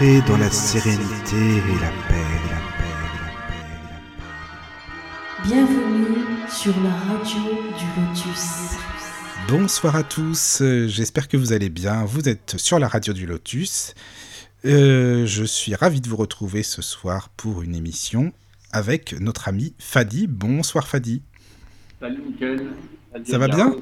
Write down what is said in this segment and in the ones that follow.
Entrez dans la sérénité et la paix, la paix, la paix, la paix. Bienvenue sur la radio du Lotus. Bonsoir à tous, euh, j'espère que vous allez bien. Vous êtes sur la radio du Lotus. Euh, je suis ravi de vous retrouver ce soir pour une émission avec notre ami Fadi. Bonsoir Fadi. Salut. Ça va bien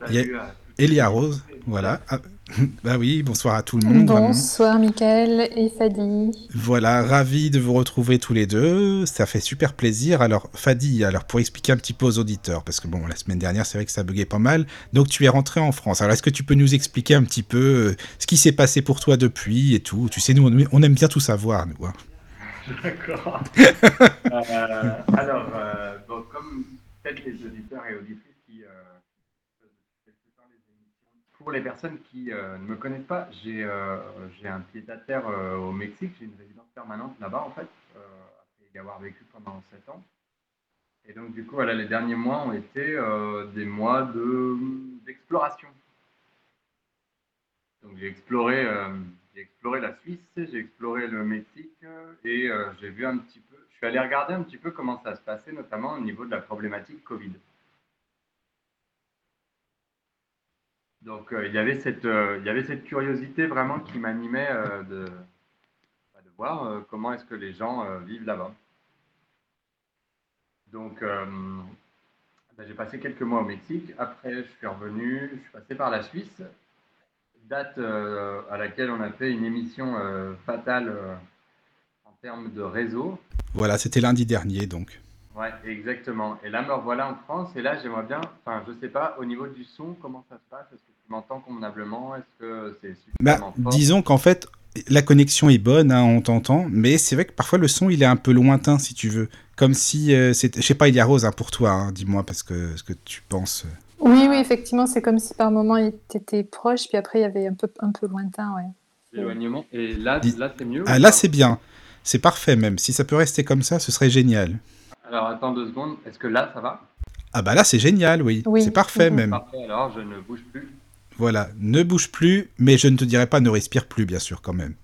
Salut Il y à- Elia Rose, voilà. Ah, bah oui, bonsoir à tout le monde. vraiment. Bonsoir Mickaël et Fadi. Voilà, ravi de vous retrouver tous les deux. Ça fait super plaisir. Alors, Fadi, alors pour expliquer un petit peu aux auditeurs, parce que bon, la semaine dernière, c'est vrai que ça buguait pas mal. Donc, tu es rentré en France. Alors, est-ce que tu peux nous expliquer un petit peu euh, ce qui s'est passé pour toi depuis et tout? Tu sais, nous, on- on aime bien tout savoir, nous. hein. D'accord. Euh, alors, euh, bon, comme peut-être les auditeurs et auditrices qui. euh, quelque temps les émissions- pour les personnes qui euh, ne me connaissent pas, j'ai euh, un pied à terre euh, au Mexique. J'ai une résidence permanente là-bas, en fait, après y avoir vécu pendant 7 ans. Et donc, du coup, voilà, les derniers mois ont été des mois de- d'exploration. Donc j'ai exploré, exploré la Suisse, j'ai exploré le Mexique et j'ai vu un petit peu, je suis allé regarder un petit peu comment ça se passait, notamment au niveau de la problématique Covid. Donc euh, il y avait cette, euh, il y avait cette curiosité vraiment qui m'animait euh, de, bah, de voir comment est-ce que les gens vivent là-bas. Donc bah, j'ai passé quelques mois au Mexique. Après, je suis revenu, je suis passé par la Suisse date à laquelle on a fait une émission fatale en termes de réseau. Voilà, c'était lundi dernier, donc. Ouais, exactement. Et là, me revoilà en France. Et là, j'aimerais bien, enfin, je sais pas, au niveau du son, comment ça se passe? Est-ce que tu m'entends convenablement? Est-ce que c'est Bah, suffisamment fort disons qu'en fait, la connexion est bonne, hein, on t'entend, mais c'est vrai que parfois le son, il est un peu lointain, si tu veux. Comme si euh. Je sais pas, il y a Rose hein, pour toi, hein, dis-moi, parce que ce que tu penses. Oui, oui, effectivement, c'est comme si par moment il était proche, puis après il y avait un peu, un peu lointain, ouais. L'éloignement. Et là, là c'est mieux Ah, là, c'est bien. C'est parfait, même. Si ça peut rester comme ça, ce serait génial. Alors, attends deux secondes. Est-ce que là, ça va? Ah, bah là, c'est génial, oui. Oui. C'est parfait, même. Parfait, alors, je ne bouge plus. Voilà. Ne bouge plus, mais je ne te dirai pas ne respire plus, bien sûr, quand même.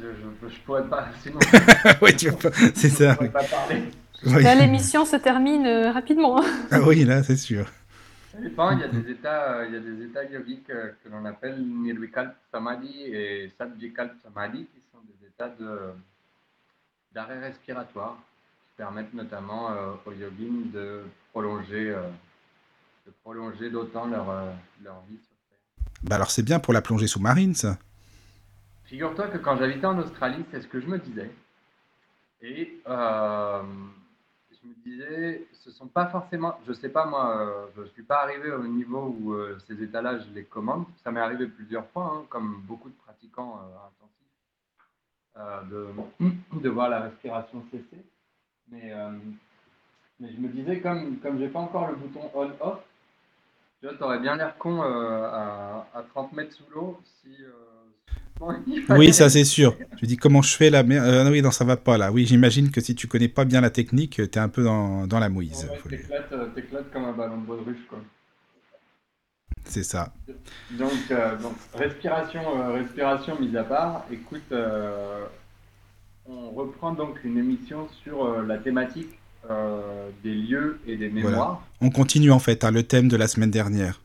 Je, je, je pourrais pas, sinon, oui, tu vois, c'est je ça. pourrais pas parler. Oui. Là, l'émission se termine euh, rapidement. Ah oui, là, c'est sûr. Ça dépend, il y a des états, euh, il y a des états yogiques euh, que l'on appelle Nirvikalp Samadhi et Sadvikalp Samadhi, qui sont des états de, d'arrêt respiratoire, permettent notamment euh, aux yogis de prolonger, euh, de prolonger d'autant leur, euh, leur vie sur Terre. Bah alors, c'est bien pour la plongée sous-marine, ça. Figure-toi que quand j'habitais en Australie, c'est ce que je me disais. Et euh, je me disais, ce sont pas forcément, je sais pas moi, je suis pas arrivé au niveau où euh, ces états-là, je les commande. Ça m'est arrivé plusieurs fois, hein, comme beaucoup de pratiquants euh, intensifs, de, de voir la respiration cesser. Mais, euh, mais je me disais, comme, comme j'ai pas encore le bouton on-off, tu vois, t'aurais bien l'air con euh, à, à 30 mètres sous l'eau si. euh, Oui, ça, c'est sûr. Je dis, comment je fais là? Mais, euh, Oui, non, ça va pas, là. Oui, j'imagine que si tu connais pas bien la technique, t'es un peu dans, dans la mouise. Ouais, t'éclates, comme un ballon de baudruche, quoi. C'est ça. Donc, euh, donc, respiration, euh, respiration mise à part, écoute, on reprend donc une émission sur euh, la thématique euh, des lieux et des mémoires. On continue, en fait, hein, le thème de la semaine dernière.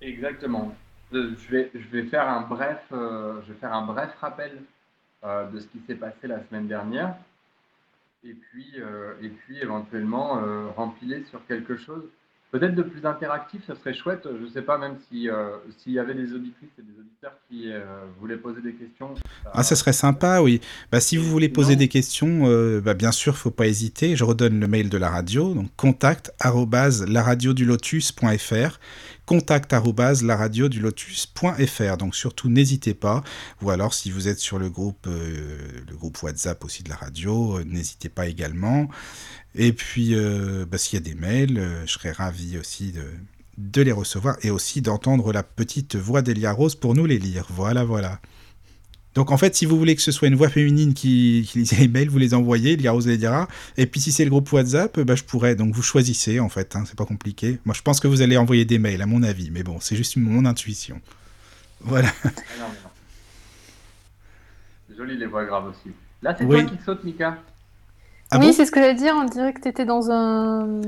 Exactement. Euh, Je vais, je vais faire un bref, euh, je vais faire un bref rappel de ce qui s'est passé la semaine dernière, et puis, et puis éventuellement rempiler sur quelque chose peut-être de plus interactif. Ce serait chouette. Je ne sais pas même si euh, s'il y avait des auditrices et des auditeurs qui euh, voulaient poser des questions. Ah, ça serait sympa, oui. Bah, si vous voulez poser Non. des questions, euh, bah, bien sûr, faut pas hésiter. Je redonne le mail de la radio, donc contact contact arobase laradiodulotus.fr. Donc surtout n'hésitez pas. Ou alors si vous êtes sur le groupe, euh, le groupe WhatsApp aussi de la radio, euh, n'hésitez pas également. Et puis euh, bah, s'il y a des mails, je serais ravi aussi de les recevoir et aussi d'entendre la petite voix d'Elia Rose pour nous les lire. Voilà, voilà. Donc en fait, si vous voulez que ce soit une voix féminine qui, qui lise les mails, vous les envoyez, Rose les dira. Et puis si c'est le groupe WhatsApp, bah, je pourrais. Donc vous choisissez en fait, hein, c'est pas compliqué. Moi je pense que vous allez envoyer des mails à mon avis, mais bon, c'est juste mon intuition. Voilà. Non, mais non. Joli les voix graves aussi. Là, c'est toi qui saute, Mika. Ah oui, c'est ce que j'allais dire. On dirait que tu étais dans un...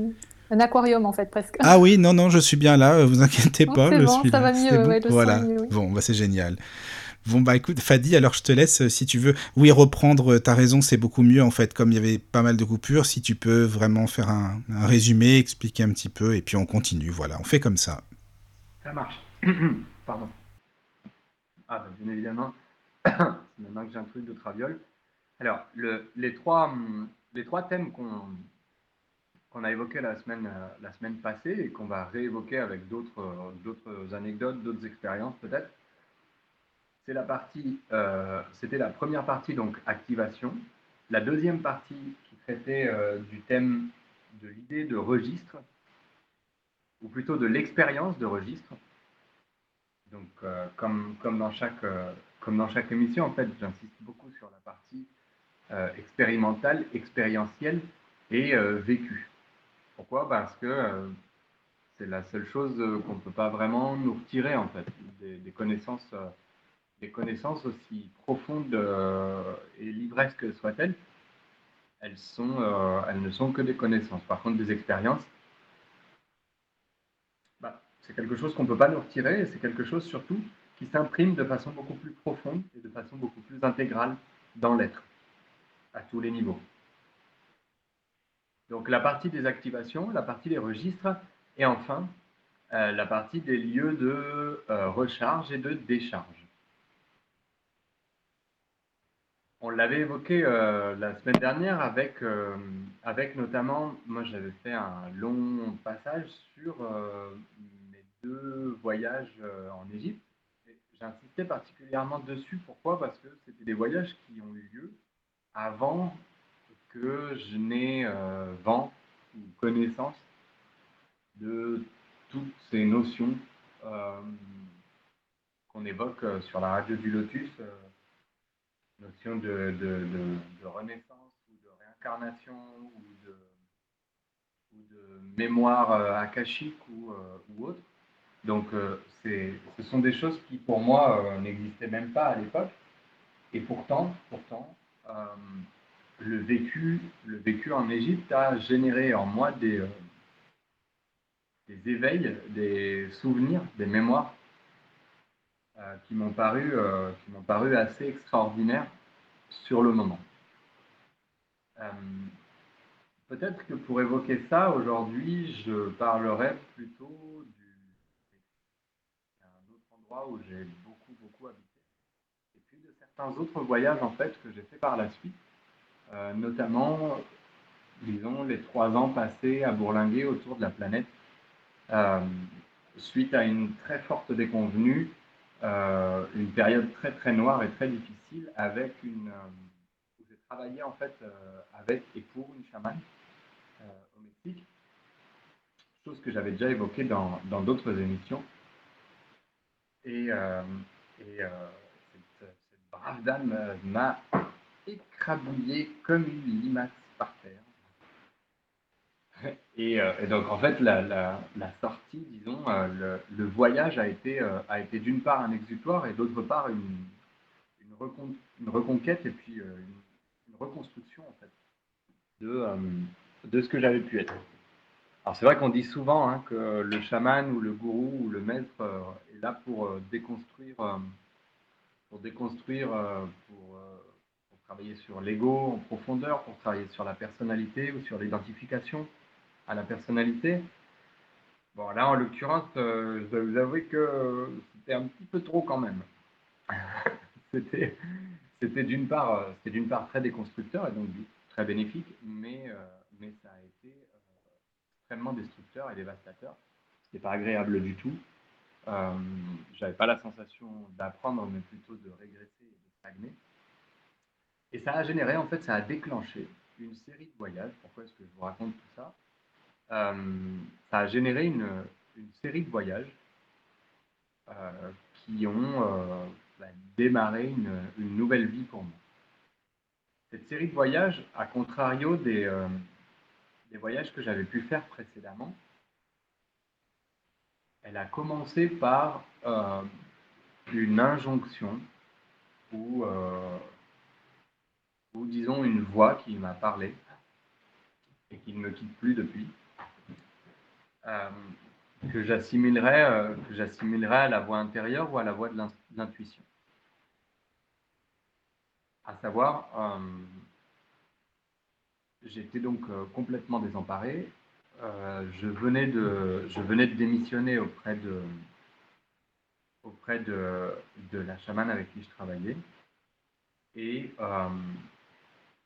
un, aquarium, en fait, presque. Ah oui, non, non, je suis bien là. Vous inquiétez oh, pas. C'est bon, ça va mieux. voilà. Bon, bah, c'est génial. Bon, bah écoute, Fadi, alors je te laisse si tu veux. Oui, reprendre, ta raison, c'est beaucoup mieux en fait, comme il y avait pas mal de coupures. Si tu peux vraiment faire un, résumé, expliquer un petit peu, et puis on continue. Voilà, on fait comme ça. Ça marche. Pardon. Ah, bah, bien évidemment, maintenant que j'ai un truc de traviole. Alors, le, les, trois, les trois thèmes qu'on a évoqués la semaine, la semaine passée et qu'on va réévoquer avec d'autres anecdotes, d'autres expériences peut-être, c'est la partie, euh, c'était la première partie, donc activation. La deuxième partie qui traitait euh, du thème de l'idée de registre, ou plutôt de l'expérience de registre. Donc, euh, comme, comme, dans chaque, comme dans chaque émission, en fait, j'insiste beaucoup sur la partie expérimentale, expérientielle et vécue. Pourquoi? Parce que c'est la seule chose qu'on ne peut pas vraiment nous retirer, en fait, des, des connaissances des connaissances aussi profondes euh, et livresques soient-elles, euh, elles ne sont que des connaissances. Par contre, des expériences, bah, c'est quelque chose qu'on ne peut pas nous retirer et c'est quelque chose surtout qui s'imprime de façon beaucoup plus profonde et de façon beaucoup plus intégrale dans l'être, à tous les niveaux. Donc la partie des activations, la partie des registres et enfin euh, la partie des lieux de recharge et de décharge. On l'avait évoqué euh, la semaine dernière avec, euh, avec notamment, moi j'avais fait un long passage sur euh, mes deux voyages en Égypte. J'insistais particulièrement dessus. Pourquoi? Parce que c'était des voyages qui ont eu lieu avant que je n'ai vent ou connaissance de toutes ces notions qu'on évoque sur la radio du Lotus notion de, de, de, renaissance ou de réincarnation ou de, ou mémoire euh, akashique ou, euh, ou autre. Donc, euh, ce sont des choses qui, pour moi, n'existaient même pas à l'époque. Et pourtant, pourtant le, vécu, le vécu en Égypte a généré en moi des, des éveils, des souvenirs, des mémoires qui m'ont paru, euh, qui m'ont paru assez extraordinaires sur le moment. Euh, peut-être que pour évoquer ça, aujourd'hui, je parlerai plutôt du un autre endroit où j'ai beaucoup, beaucoup habité. Et puis de certains autres voyages, en fait, que j'ai fait par la suite, notamment, disons, les trois ans passés à bourlinguer autour de la planète, suite à une très forte déconvenue euh, une période très très noire et très difficile avec une euh, où j'ai travaillé en fait euh, avec et pour une chamane au Mexique, chose que j'avais déjà évoquée dans d'autres émissions. Et, et cette, brave dame m'a écrabouillé comme une limace par terre. Euh, et, donc, en fait, la, sortie, disons, euh, le, voyage a été, euh, a été d'une part un exutoire et d'autre part une, une, reconquête et puis une, reconstruction, en fait, de, de ce que j'avais pu être. Alors, c'est vrai qu'on dit souvent hein, que le chaman ou le gourou ou le maître est là pour déconstruire, pour déconstruire, pour travailler sur l'ego en profondeur, pour travailler sur la personnalité ou sur l'identification à la personnalité. Bon, là, en l'occurrence, euh, je dois vous avouer que c'était un petit peu trop quand même. c'était, c'était d'une part, euh, c'était d'une part très déconstructeur et donc très bénéfique, mais, euh, mais ça a été extrêmement destructeur et dévastateur. C'était pas agréable du tout. Euh, j'avais pas la sensation d'apprendre, mais plutôt de régresser et de stagner. Et ça a généré, en fait, ça a déclenché une série de voyages. Pourquoi est-ce que je vous raconte tout ça? Ça a généré une, série de voyages euh, qui ont euh, bah, démarré une, nouvelle vie pour moi. Cette série de voyages, à contrario des, voyages que j'avais pu faire précédemment, elle a commencé par une injonction ou disons une voix qui m'a parlé et qui ne me quitte plus depuis, euh, que j'assimilerais euh, que j'assimilerais à la voix intérieure ou à la voix de l'intuition. À savoir, euh, j'étais donc complètement désemparé. je, venais de, je venais de démissionner auprès de, auprès de, la chamane avec qui je travaillais. Et, euh,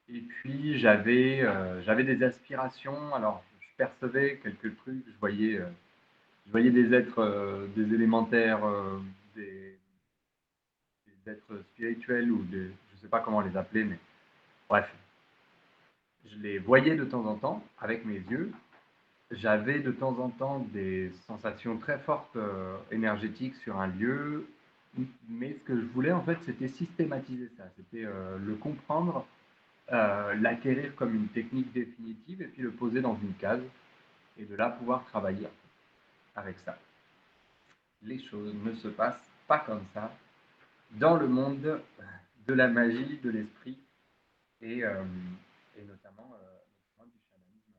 et puis j'avais euh, j'avais des aspirations. Alors percevais quelques trucs. Je voyais, euh, je voyais des êtres, des élémentaires, des, des, êtres spirituels ou je ne sais pas comment les appeler, mais bref. Je les voyais de temps en temps avec mes yeux. J'avais de temps en temps des sensations très fortes énergétiques sur un lieu, mais ce que je voulais, en fait, c'était systématiser ça. C'était euh, le comprendre, euh, l'acquérir comme une technique définitive et puis le poser dans une case et de là pouvoir travailler avec ça. Les choses ne se passent pas comme ça dans le monde de la magie, de l'esprit et, euh, notamment du chamanisme.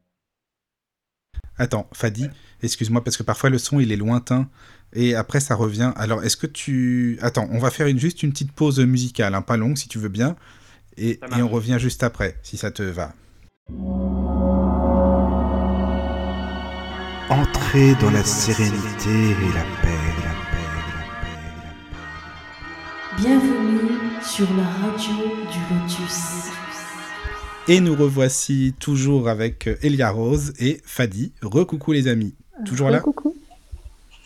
Attends, Fadi, excuse-moi parce que parfois le son il est lointain et après ça revient. Alors est-ce que tu... Attends, on va faire juste une petite pause musicale, hein, pas longue si tu veux bien, et, et on revient juste après, si ça te va. Entrez dans la sérénité et la paix, la paix, la paix, la paix. Bienvenue sur la radio du Lotus. Et nous revoici toujours avec Elia Rose et Fadi. Recoucou les amis. Toujours là Coucou.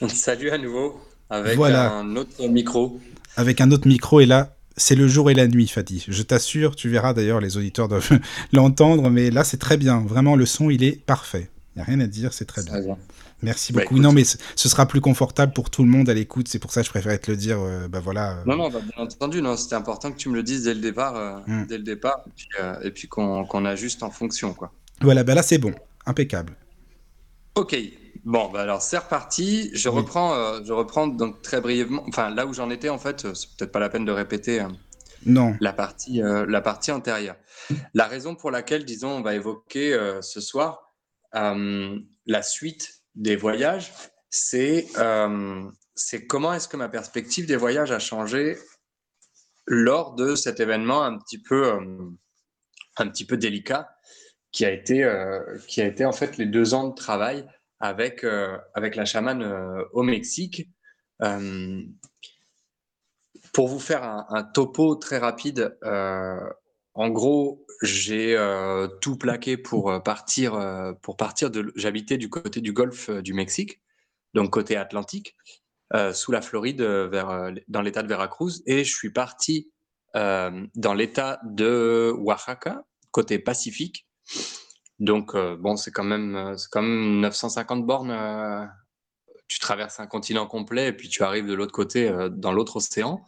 Salut à nouveau, avec un autre micro. Avec un autre micro, et là, c'est le jour et la nuit, Fatih. Je t'assure, tu verras d'ailleurs, les auditeurs doivent l'entendre, mais là, c'est très bien. Vraiment, le son, il est parfait. Il n'y a rien à dire, c'est très bien. Merci bah, beaucoup. non, mais ce sera plus confortable pour tout le monde à l'écoute. C'est pour ça que je préférais te le dire. Euh, bah voilà. Euh. Non, non, bah, bien entendu. Non, c'était important que tu me le dises dès le départ, euh, mm. dès le départ, et puis, qu'on ajuste en fonction, quoi. Voilà, bah là c'est bon, impeccable. Ok. Bon, bah alors c'est reparti. Je reprends, euh, je reprends donc très brièvement. Enfin, là où j'en étais en fait, euh, c'est peut-être pas la peine de répéter. Hein, non. La partie, euh, la partie antérieure. La raison pour laquelle, disons, on va évoquer ce soir la suite des voyages, c'est c'est comment est-ce que ma perspective des voyages a changé lors de cet événement un petit peu un petit peu délicat qui a été qui a été en fait les deux ans de travail avec, euh, avec la chamane euh, au Mexique. Euh, pour vous faire un, topo très rapide, en gros, j'ai tout plaqué pour partir. partir j'habitais du côté du golfe du Mexique, donc côté Atlantique, sous la Floride, dans l'État de Veracruz, et je suis parti dans l'État de Oaxaca, côté Pacifique, donc, euh, bon, c'est quand même, euh, quand même 950 bornes. Euh, tu traverses un continent complet et puis tu arrives de l'autre côté, dans l'autre océan.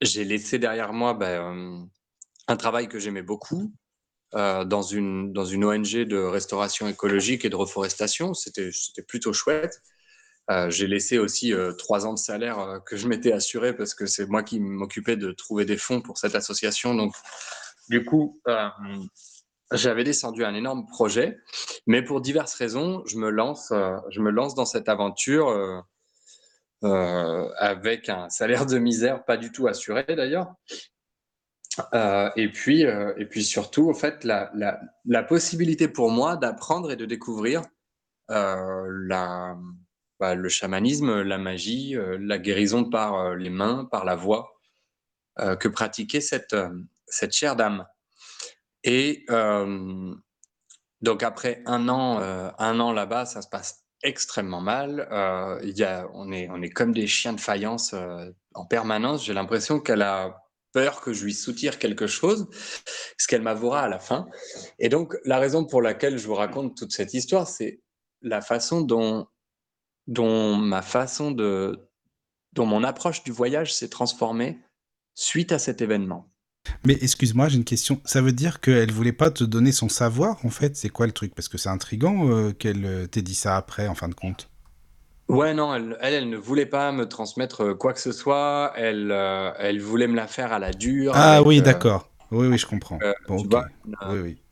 j'ai laissé derrière moi ben, un travail que j'aimais beaucoup dans, une, dans une ONG de restauration écologique et de reforestation. C'était, c'était plutôt chouette. j'ai laissé aussi trois ans de salaire que je m'étais assuré parce que c'est moi qui m'occupais de trouver des fonds pour cette association. Donc, du coup, j'avais descendu un énorme projet, mais pour diverses raisons, je me lance, euh, je me lance dans cette aventure euh, euh, avec un salaire de misère pas du tout assuré d'ailleurs. et puis, et puis surtout, en fait, la, possibilité pour moi d'apprendre et de découvrir bah, le chamanisme, la magie, la guérison par les mains, par la voix, que pratiquait cette, cette chère dame. Et donc après un an, un an là-bas, ça se passe extrêmement mal. a, on, est, comme des chiens de faïence en permanence. J'ai l'impression qu'elle a peur que je lui soutire quelque chose, ce qu'elle m'avouera à la fin. Et donc la raison pour laquelle je vous raconte toute cette histoire, c'est la façon dont ma façon de, dont mon approche du voyage s'est transformée suite à cet événement. Mais excuse-moi, j'ai une question. Ça veut dire qu'elle voulait pas te donner son savoir, en fait? C'est quoi le truc? Parce que c'est intriguant euh, qu'elle euh, t'ait dit ça après, en fin de compte. Ouais, non, elle, elle, elle ne voulait pas me transmettre quoi que ce soit. Elle, euh, elle voulait me la faire à la dure. Ah avec, oui, euh, d'accord. Oui, oui, je comprends. euh, Bon, tu vois, Oui, oui.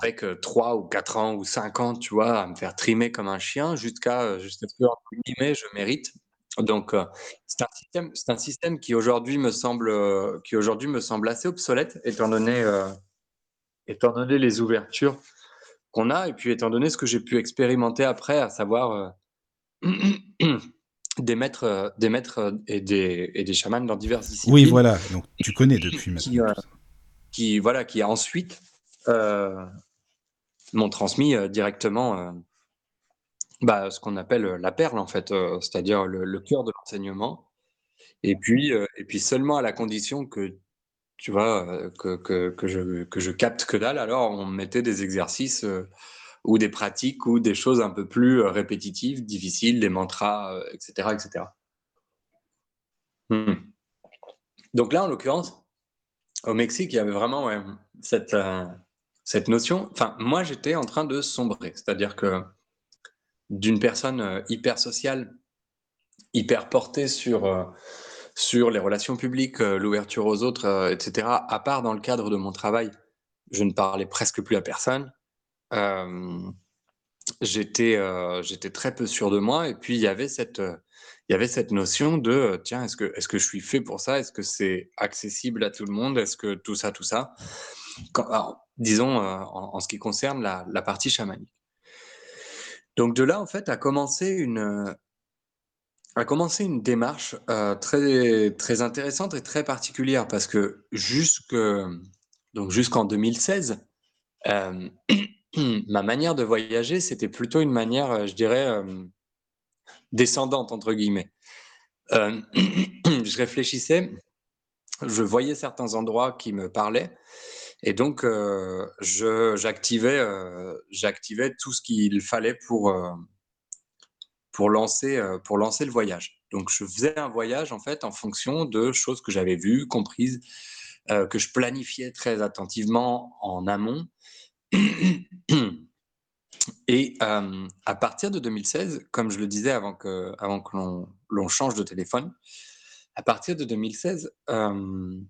avec euh, 3 ou 4 ans ou 5 ans, tu vois, à me faire trimer comme un chien jusqu'à euh, jusqu'à ce que, entre guillemets, je mérite. Donc, euh, c'est un système, c'est un système qui aujourd'hui me semble, euh, qui aujourd'hui me semble assez obsolète, étant donné, euh, étant donné les ouvertures qu'on a, et puis étant donné ce que j'ai pu expérimenter après, à savoir des maîtres, des maîtres et des, et des chamans dans diverses disciplines. Oui, voilà. Donc, tu connais depuis qui, maintenant ça. qui voilà qui ensuite euh, m'ont transmis directement bah, ce qu'on appelle la perle en fait, c'est-à-dire le, cœur de l'enseignement. Et puis et puis seulement à la condition que tu vois que, que, que je que je capte que dalle, alors on me mettait des exercices ou des pratiques ou des choses un peu plus répétitives, difficiles, des mantras, etc., etc. Hmm. Donc là, en l'occurrence, au Mexique, il y avait vraiment cette, cette notion. Enfin, moi, j'étais en train de sombrer. C'est-à-dire que d'une personne euh, hyper sociale, hyper portée sur, euh, sur les relations publiques, euh, l'ouverture aux autres, etc., à part dans le cadre de mon travail, je ne parlais presque plus à personne. J'étais très peu sûr de moi. Et puis, il y avait cette, il y avait cette notion de tiens, est-ce que, est-ce que je suis fait pour ça? Est-ce que c'est accessible à tout le monde? Est-ce que tout ça, tout ça? Disons en, ce qui concerne la partie chamanique. Donc, de là, en fait, a commencé une, démarche euh, très, intéressante et très particulière parce que jusqu'en 2016, euh, ma manière de voyager, c'était plutôt une manière, euh, je dirais, descendante, entre guillemets. Je réfléchissais, je voyais certains endroits qui me parlaient, et donc euh, j'activais euh, j'activais tout ce qu'il fallait pour, euh, pour, lancer, pour lancer le voyage. Donc je faisais un voyage en fait en fonction de choses que j'avais vues, comprises, que je planifiais très attentivement en amont. Et à partir de 2016, comme je le disais avant que, avant que l'on change de téléphone, à partir de 2016, euh,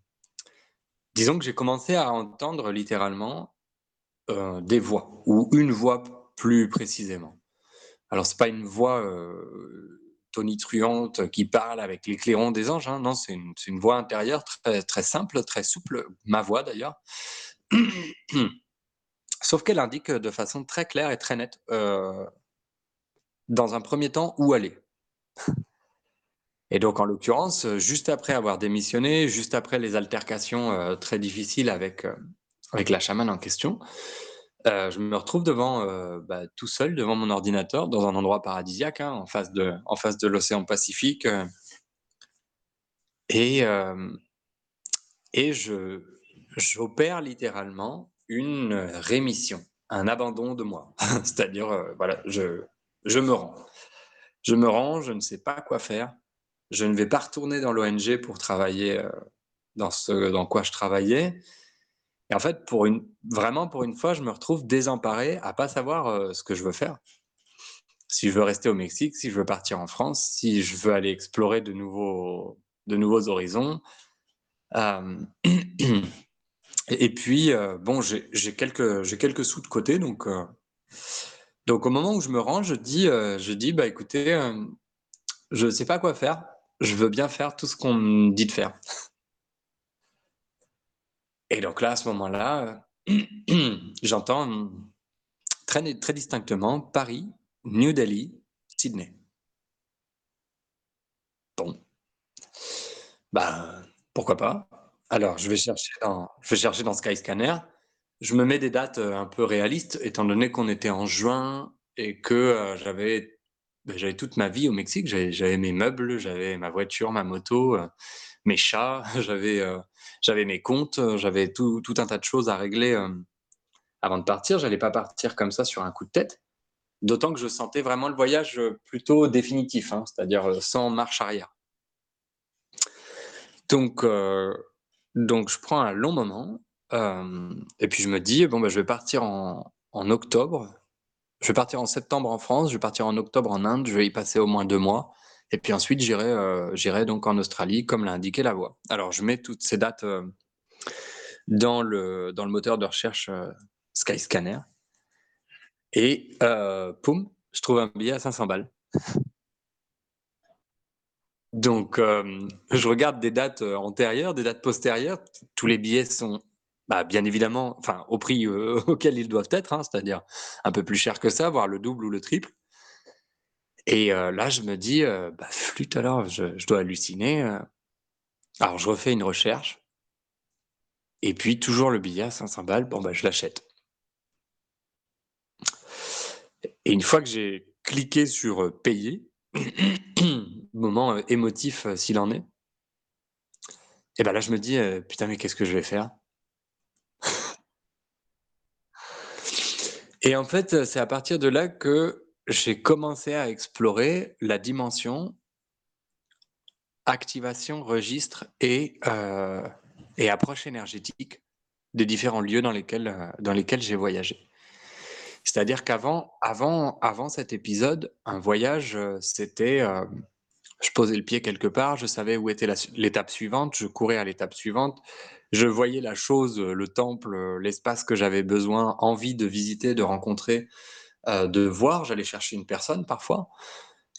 disons que j'ai commencé à entendre littéralement euh, des voix, ou une voix plus précisément. Alors, c'est pas une voix euh, tonitruante qui parle avec les clairons des anges, hein, non, c'est une, voix intérieure très, très simple, très souple, ma voix d'ailleurs. Sauf qu'elle indique de façon très claire et très nette, euh, dans un premier temps, où aller. Et donc, en l'occurrence, euh, juste après avoir démissionné, juste après les altercations euh, très difficiles avec, euh, avec la chamane en question, je me retrouve devant, bah, tout seul devant mon ordinateur, dans un endroit paradisiaque, hein, en face de, de l'océan Pacifique. et et j'opère littéralement une rémission, un abandon de moi. C'est-à-dire, voilà, je, je me. Je me rends, je ne sais pas quoi faire. Je ne vais pas retourner dans l'ONG pour travailler euh, dans ce dans quoi je travaillais. Et en fait, vraiment pour une fois, je me retrouve désemparé à pas savoir euh, ce que je veux faire. Si je veux rester au Mexique, si je veux partir en France, si je veux aller explorer de nouveaux, de nouveaux horizons. Euh, et puis, bon, j'ai quelques, quelques sous de côté, donc, donc au moment où je me rends, je dis, je dis, bah écoutez, je ne sais pas quoi faire. Je veux bien faire tout ce qu'on me dit de faire. Et donc là, à ce moment-là, euh, j'entends très, très distinctement Paris, New Delhi, Sydney. Bon, bah pourquoi pas. Alors, je vais chercher dans, je Skyscanner. Je me mets des dates euh, un peu réalistes, étant donné qu'on était en juin et que euh, j'avais ben, j'avais toute ma vie au Mexique. J'avais mes meubles, j'avais ma voiture, ma moto, euh, mes chats, j'avais euh, j'avais mes comptes, euh, j'avais tout, tout un tas de choses à régler avant de partir. J'allais pas partir comme ça sur un coup de tête. D'autant que je sentais vraiment le voyage plutôt définitif, hein, c'est-à-dire sans marche arrière. Donc, donc je prends un long moment et puis je me dis bon bah, je vais partir en octobre je vais partir en septembre en France, je vais partir en octobre en Inde, je vais y passer au moins deux mois. Et puis ensuite, j'irai euh, donc en Australie, comme l'a indiqué la voix. Alors, je mets toutes ces dates euh, dans, le, moteur de recherche euh, Skyscanner. Et poum, je trouve un billet à 500 balles. Donc, je regarde des dates antérieures, des dates postérieures. Tous les billets sont bah, bien évidemment, enfin, au prix auquel ils doivent être, hein, c'est-à-dire un peu plus cher que ça, voire le double ou le triple. Et là, je me dis, bah, flûte alors, je, dois halluciner. Alors, je refais une recherche. Et puis, toujours le billet à 500 balles, bon, bah, je l'achète. Et une fois que j'ai cliqué sur payer, moment émotif s'il en est, et ben là, je me dis, putain, mais qu'est-ce que je vais faire? Et en fait, c'est à partir de là que j'ai commencé à explorer la dimension activation, registre et, euh, et approche énergétique des différents lieux dans lesquels, euh, dans lesquels j'ai voyagé. C'est-à-dire qu'avant avant, avant cet épisode, un voyage, euh, c'était je posais le pied quelque part, je savais où était l'étape suivante, je courais à l'étape suivante, je voyais la chose, le temple, l'espace que j'avais besoin, envie de visiter, de rencontrer, euh, de voir. J'allais chercher une personne parfois.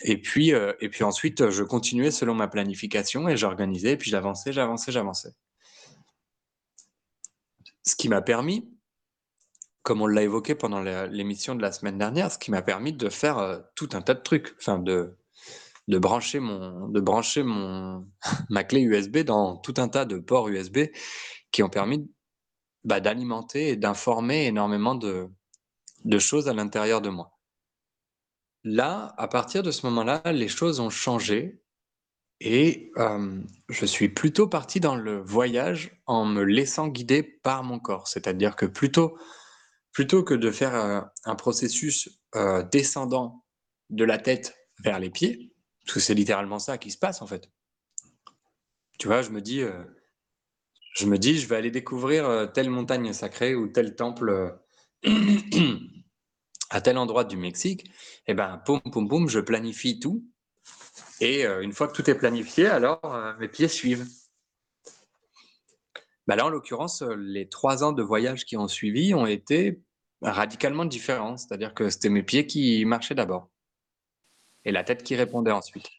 Et puis, euh, et puis ensuite, je continuais selon ma planification et j'organisais, et puis j'avançais, j'avançais, j'avançais. Ce qui m'a permis, comme on l'a évoqué pendant l'émission de la semaine dernière, ce qui m'a permis de faire euh, tout un tas de trucs, enfin de, de brancher, mon, de ma clé USB dans tout un tas de ports USB qui ont permis bah, d'alimenter et d'informer énormément de, choses à l'intérieur de moi. Là, à partir de ce moment-là, les choses ont changé et je suis plutôt parti dans le voyage en me laissant guider par mon corps. C'est-à-dire que plutôt, plutôt que de faire un processus descendant de la tête vers les pieds, c'est littéralement ça qui se passe en fait. Tu vois, je me dis, dis, je vais aller découvrir telle montagne sacrée ou tel temple à tel endroit du Mexique, et eh ben, poum, poum, poum, je planifie tout. Et euh, une fois que tout est planifié, alors euh, mes pieds suivent. Bah là, en l'occurrence, les trois ans de voyage qui ont suivi ont été radicalement différents. C'est-à-dire que c'était mes pieds qui marchaient d'abord et la tête qui répondait ensuite.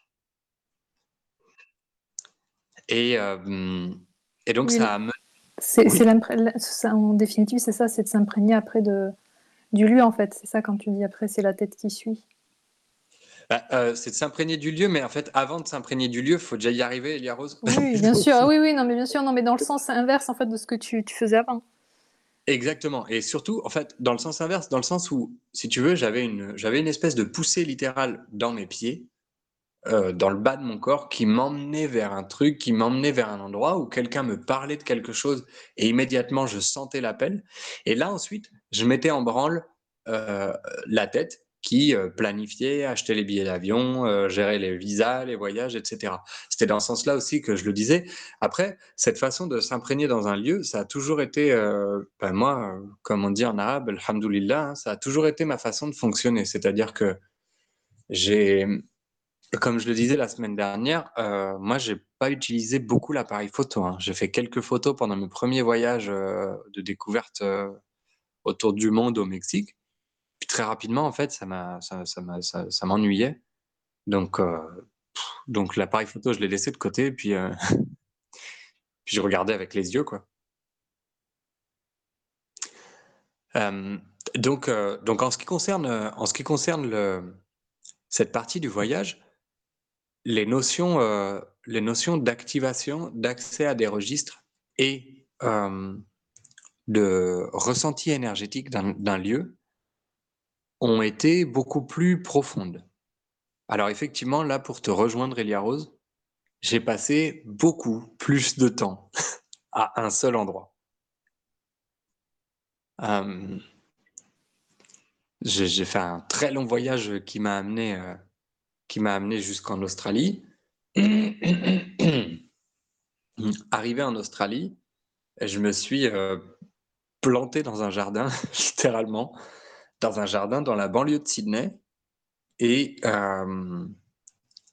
Et, euh, et donc, ça a c'est, en définitive, c'est ça, c'est de s'imprégner après de, du lieu, en fait. C'est ça quand tu dis après, c'est la tête qui suit. Bah, euh, c'est de s'imprégner du lieu, mais en fait, avant de s'imprégner du lieu, il faut déjà y arriver, Elia Rose. Oui, bien sûr. Ah oui, oui, non, mais bien sûr, non, mais dans le sens inverse en fait de ce que tu, tu faisais avant. Exactement. Et surtout, en fait, dans le sens inverse, dans le sens où, si tu veux, j'avais une, j'avais une espèce de poussée littérale dans mes pieds euh, dans le bas de mon corps qui m'emmenait vers un truc, qui m'emmenait vers un endroit où quelqu'un me parlait de quelque chose et immédiatement je sentais l'appel. Et là ensuite, je mettais en branle euh, la tête qui euh, planifiait, achetait les billets d'avion, gérait les visas, les voyages, etc. C'était dans ce sens-là aussi que je le disais. Après, cette façon de s'imprégner dans un lieu, ça a toujours été, ben moi, comme on dit en arabe, alhamdoulilah, hein, ça a toujours été ma façon de fonctionner. C'est-à-dire que j'ai comme je le disais la semaine dernière, euh, moi, j'ai pas utilisé beaucoup l'appareil photo, hein. J'ai fait quelques photos pendant mes premiers voyages, euh, de découverte, euh, autour du monde au Mexique. Très rapidement, en fait, ça m'a ça ça m'ennuyait. Donc donc l'appareil photo, je l'ai laissé de côté puis, puis je regardais avec les yeux, quoi. donc donc en ce qui concerne, en ce qui concerne cette partie du voyage les notions, euh, les notions d'activation, d'accès à des registres et euh, de ressenti énergétique d'un lieu ont été beaucoup plus profondes. Alors effectivement, là, pour te rejoindre, Elia Rose, j'ai passé beaucoup plus de temps à un seul endroit. Euh, j'ai fait un très long voyage qui m'a amené qui m'a amené jusqu'en Australie. Arrivé en Australie, je me suis euh, planté dans un jardin, littéralement. Dans un jardin dans la banlieue de Sydney. Et euh,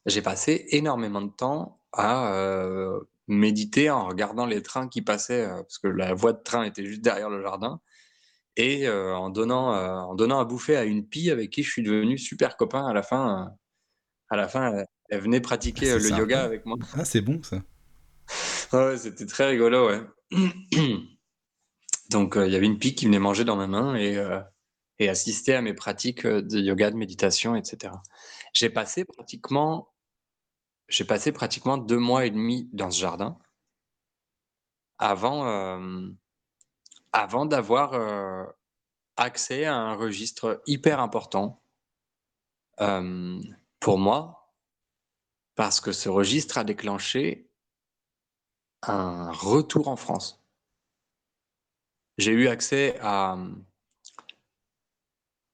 j'ai passé énormément de temps à euh, méditer en regardant les trains qui passaient, euh, parce que la voie de train était juste derrière le jardin, et en, donnant, en donnant à bouffer à une pie avec qui je suis devenu super copain à la fin. à la fin, elle, venait pratiquer Ah, le yoga avec moi. Ah, c'est bon ça. Ouais, c'était très rigolo, ouais. Donc, il y avait une pie qui venait manger dans ma main et, et assister à mes pratiques euh, de yoga, de méditation, etc. J'ai passé pratiquement, j'ai passé pratiquement deux mois et demi dans ce jardin avant, euh, avant d'avoir euh, accès à un registre hyper important pour moi, parce que ce registre a déclenché un retour en France. J'ai eu accès à...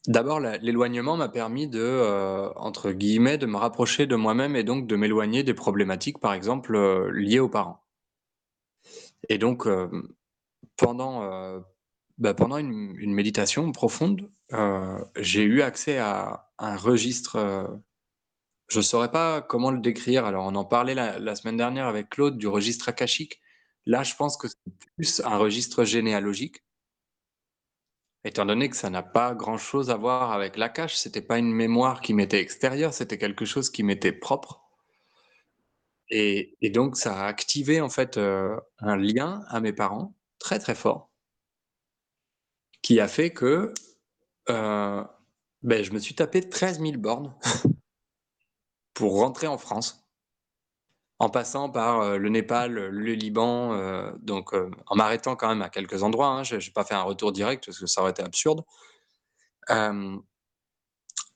D'abord, l'éloignement m'a permis de, euh, entre guillemets, de me rapprocher de moi-même et donc de m'éloigner des problématiques, par exemple, euh, liées aux parents. Et donc, euh, pendant, bah, une, méditation profonde, j'ai eu accès à un registre. je ne saurais pas comment le décrire. Alors, on en parlait la, la semaine dernière avec Claude du registre akashique. Là, je pense que c'est plus un registre généalogique. Étant donné que ça n'a pas grand-chose à voir avec la cache, c'était pas une mémoire qui m'était extérieure, c'était quelque chose qui m'était propre. Et, donc, ça a activé en fait euh, un lien à mes parents très très fort, qui a fait que euh, ben, je me suis tapé 13 000 bornes pour rentrer en France, en passant par euh, le Népal, le Liban, euh, donc euh, en m'arrêtant quand même à quelques endroits. Hein, je n'ai pas fait un retour direct parce que ça aurait été absurde.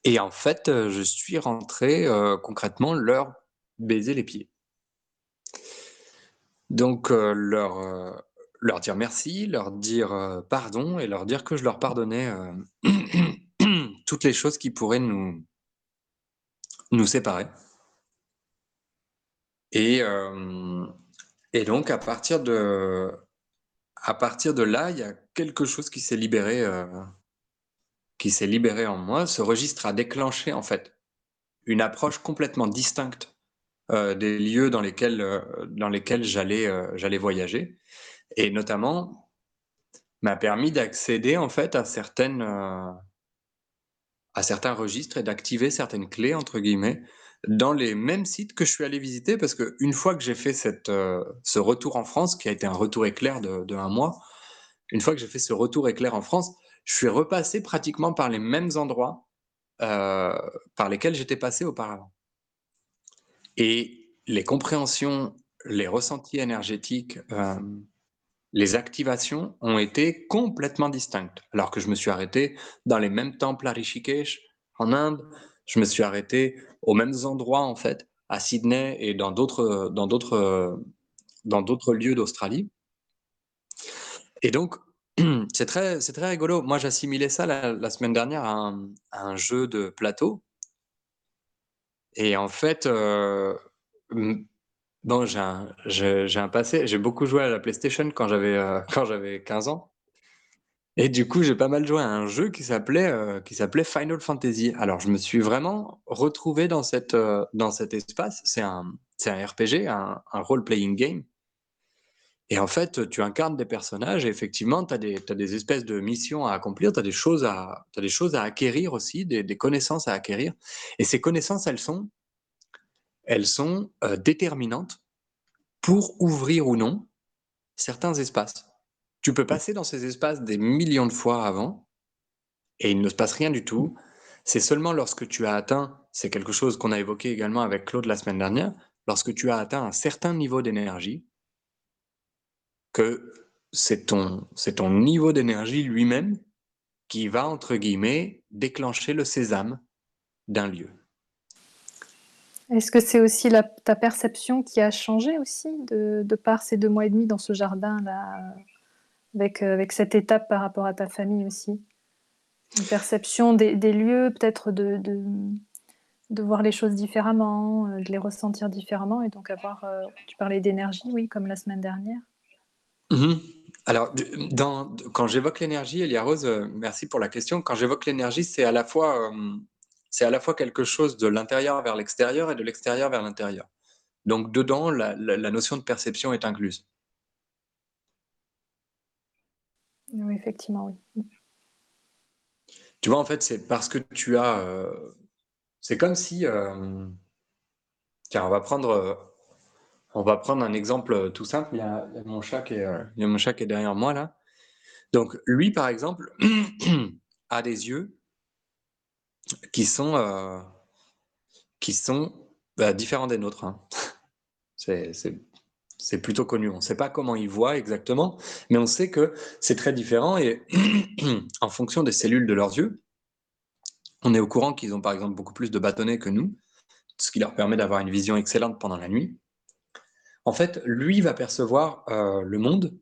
Et en fait, je suis rentré concrètement leur baiser les pieds. Donc leur, leur dire merci, leur dire pardon et leur dire que je leur pardonnais toutes les choses qui pourraient nous, nous séparer. Et, euh, et donc à partir de, là, il y a quelque chose qui s'est libéré, euh, libéré en moi. Ce registre a déclenché en fait une approche complètement distincte euh, des lieux dans lesquels, dans lesquels j'allais, j'allais voyager, et notamment m'a permis d'accéder en fait à certaines, à certains registres et d'activer certaines clés entre guillemets dans les mêmes sites que je suis allé visiter, parce que une fois que j'ai fait euh, ce retour en France, qui a été un retour éclair de, de un mois, une fois que j'ai fait ce retour éclair en France, je suis repassé pratiquement par les mêmes endroits euh, par lesquels j'étais passé auparavant. Et les compréhensions, les ressentis énergétiques, euh, les activations ont été complètement distinctes. Alors que je me suis arrêté dans les mêmes temples à Rishikesh, en Inde, je me suis arrêté aux mêmes endroits, en fait, à Sydney et dans d'autres, dans d'autres, dans d'autres lieux d'Australie. Et donc, c'est très, c'est très rigolo. Moi, j'assimilais ça la, semaine dernière à un, jeu de plateau. Et en fait, euh, bon, j'ai un, j'ai, j'ai un passé. J'ai beaucoup joué à la PlayStation quand j'avais euh, quand j'avais 15 ans. Et du coup, j'ai pas mal joué à un jeu qui s'appelait euh, qui s'appelait Final Fantasy. Alors, je me suis vraiment retrouvé dans cette euh, dans cet espace. C'est un c'est un RPG, un, un role-playing game. Et en fait, tu incarnes des personnages et effectivement, tu as t'as des espèces de missions à accomplir, tu as des choses à, t'as des choses à acquérir aussi, des, des connaissances à acquérir. Et ces connaissances, elles sont, elles sont euh, déterminantes pour ouvrir ou non certains espaces. Tu peux passer dans ces espaces des millions de fois avant et il ne se passe rien du tout. C'est seulement lorsque tu as atteint, c'est quelque chose qu'on a évoqué également avec Claude la semaine dernière, lorsque tu as atteint un certain niveau d'énergie, que c'est ton, c'est ton niveau d'énergie lui-même qui va, entre guillemets, déclencher le sésame d'un lieu. Est-ce que c'est aussi la- ta perception qui a changé aussi de, de par ces deux mois et demi dans ce jardin-là, avec, euh, avec cette étape par rapport à ta famille aussi Une perception des, lieux, peut-être de, voir les choses différemment, euh, de les ressentir différemment, et donc avoir, euh, tu parlais d'énergie, oui, comme la semaine dernière. Mhm. Alors, quand j'évoque l'énergie, Elia Rose, merci pour la question. Quand j'évoque l'énergie, c'est à la fois, c'est à la fois quelque chose de l'intérieur vers l'extérieur et de l'extérieur vers l'intérieur. Donc, dedans, la, notion de perception est incluse. Oui, effectivement, oui. Tu vois, en fait, c'est parce que tu as. Euh, c'est comme si. tiens, on va prendre on va prendre un exemple euh, tout simple. Il y a, mon, chat qui est, euh, mon chat qui est derrière moi là. Donc lui, par exemple, a des yeux qui sont, euh, qui sont bah, différents des nôtres. Hein. C'est plutôt connu. On ne sait pas comment il voit exactement, mais on sait que c'est très différent et en fonction des cellules de leurs yeux, on est au courant qu'ils ont par exemple beaucoup plus de bâtonnets que nous, ce qui leur permet d'avoir une vision excellente pendant la nuit en fait, lui va percevoir euh, le monde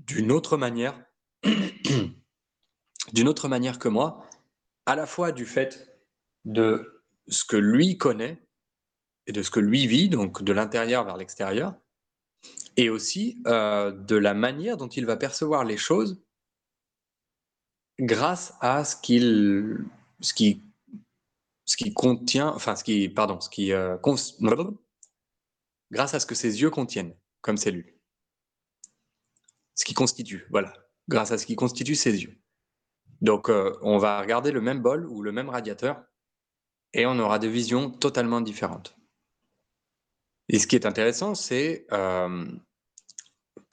d'une autre manière, d'une autre manière que moi, à la fois du fait de ce que lui connaît et de ce que lui vit, donc de l'intérieur vers l'extérieur, et aussi euh, de la manière dont il va percevoir les choses grâce à ce qu'il ce qui ce qui contient enfin ce qui pardon ce qui euh, grâce à ce que ses yeux contiennent comme cellules. Ce qui constitue, voilà, grâce à ce qui constitue ses yeux. Donc, euh, on va regarder le même bol ou le même radiateur et on aura des visions totalement différentes. Et ce qui est intéressant, c'est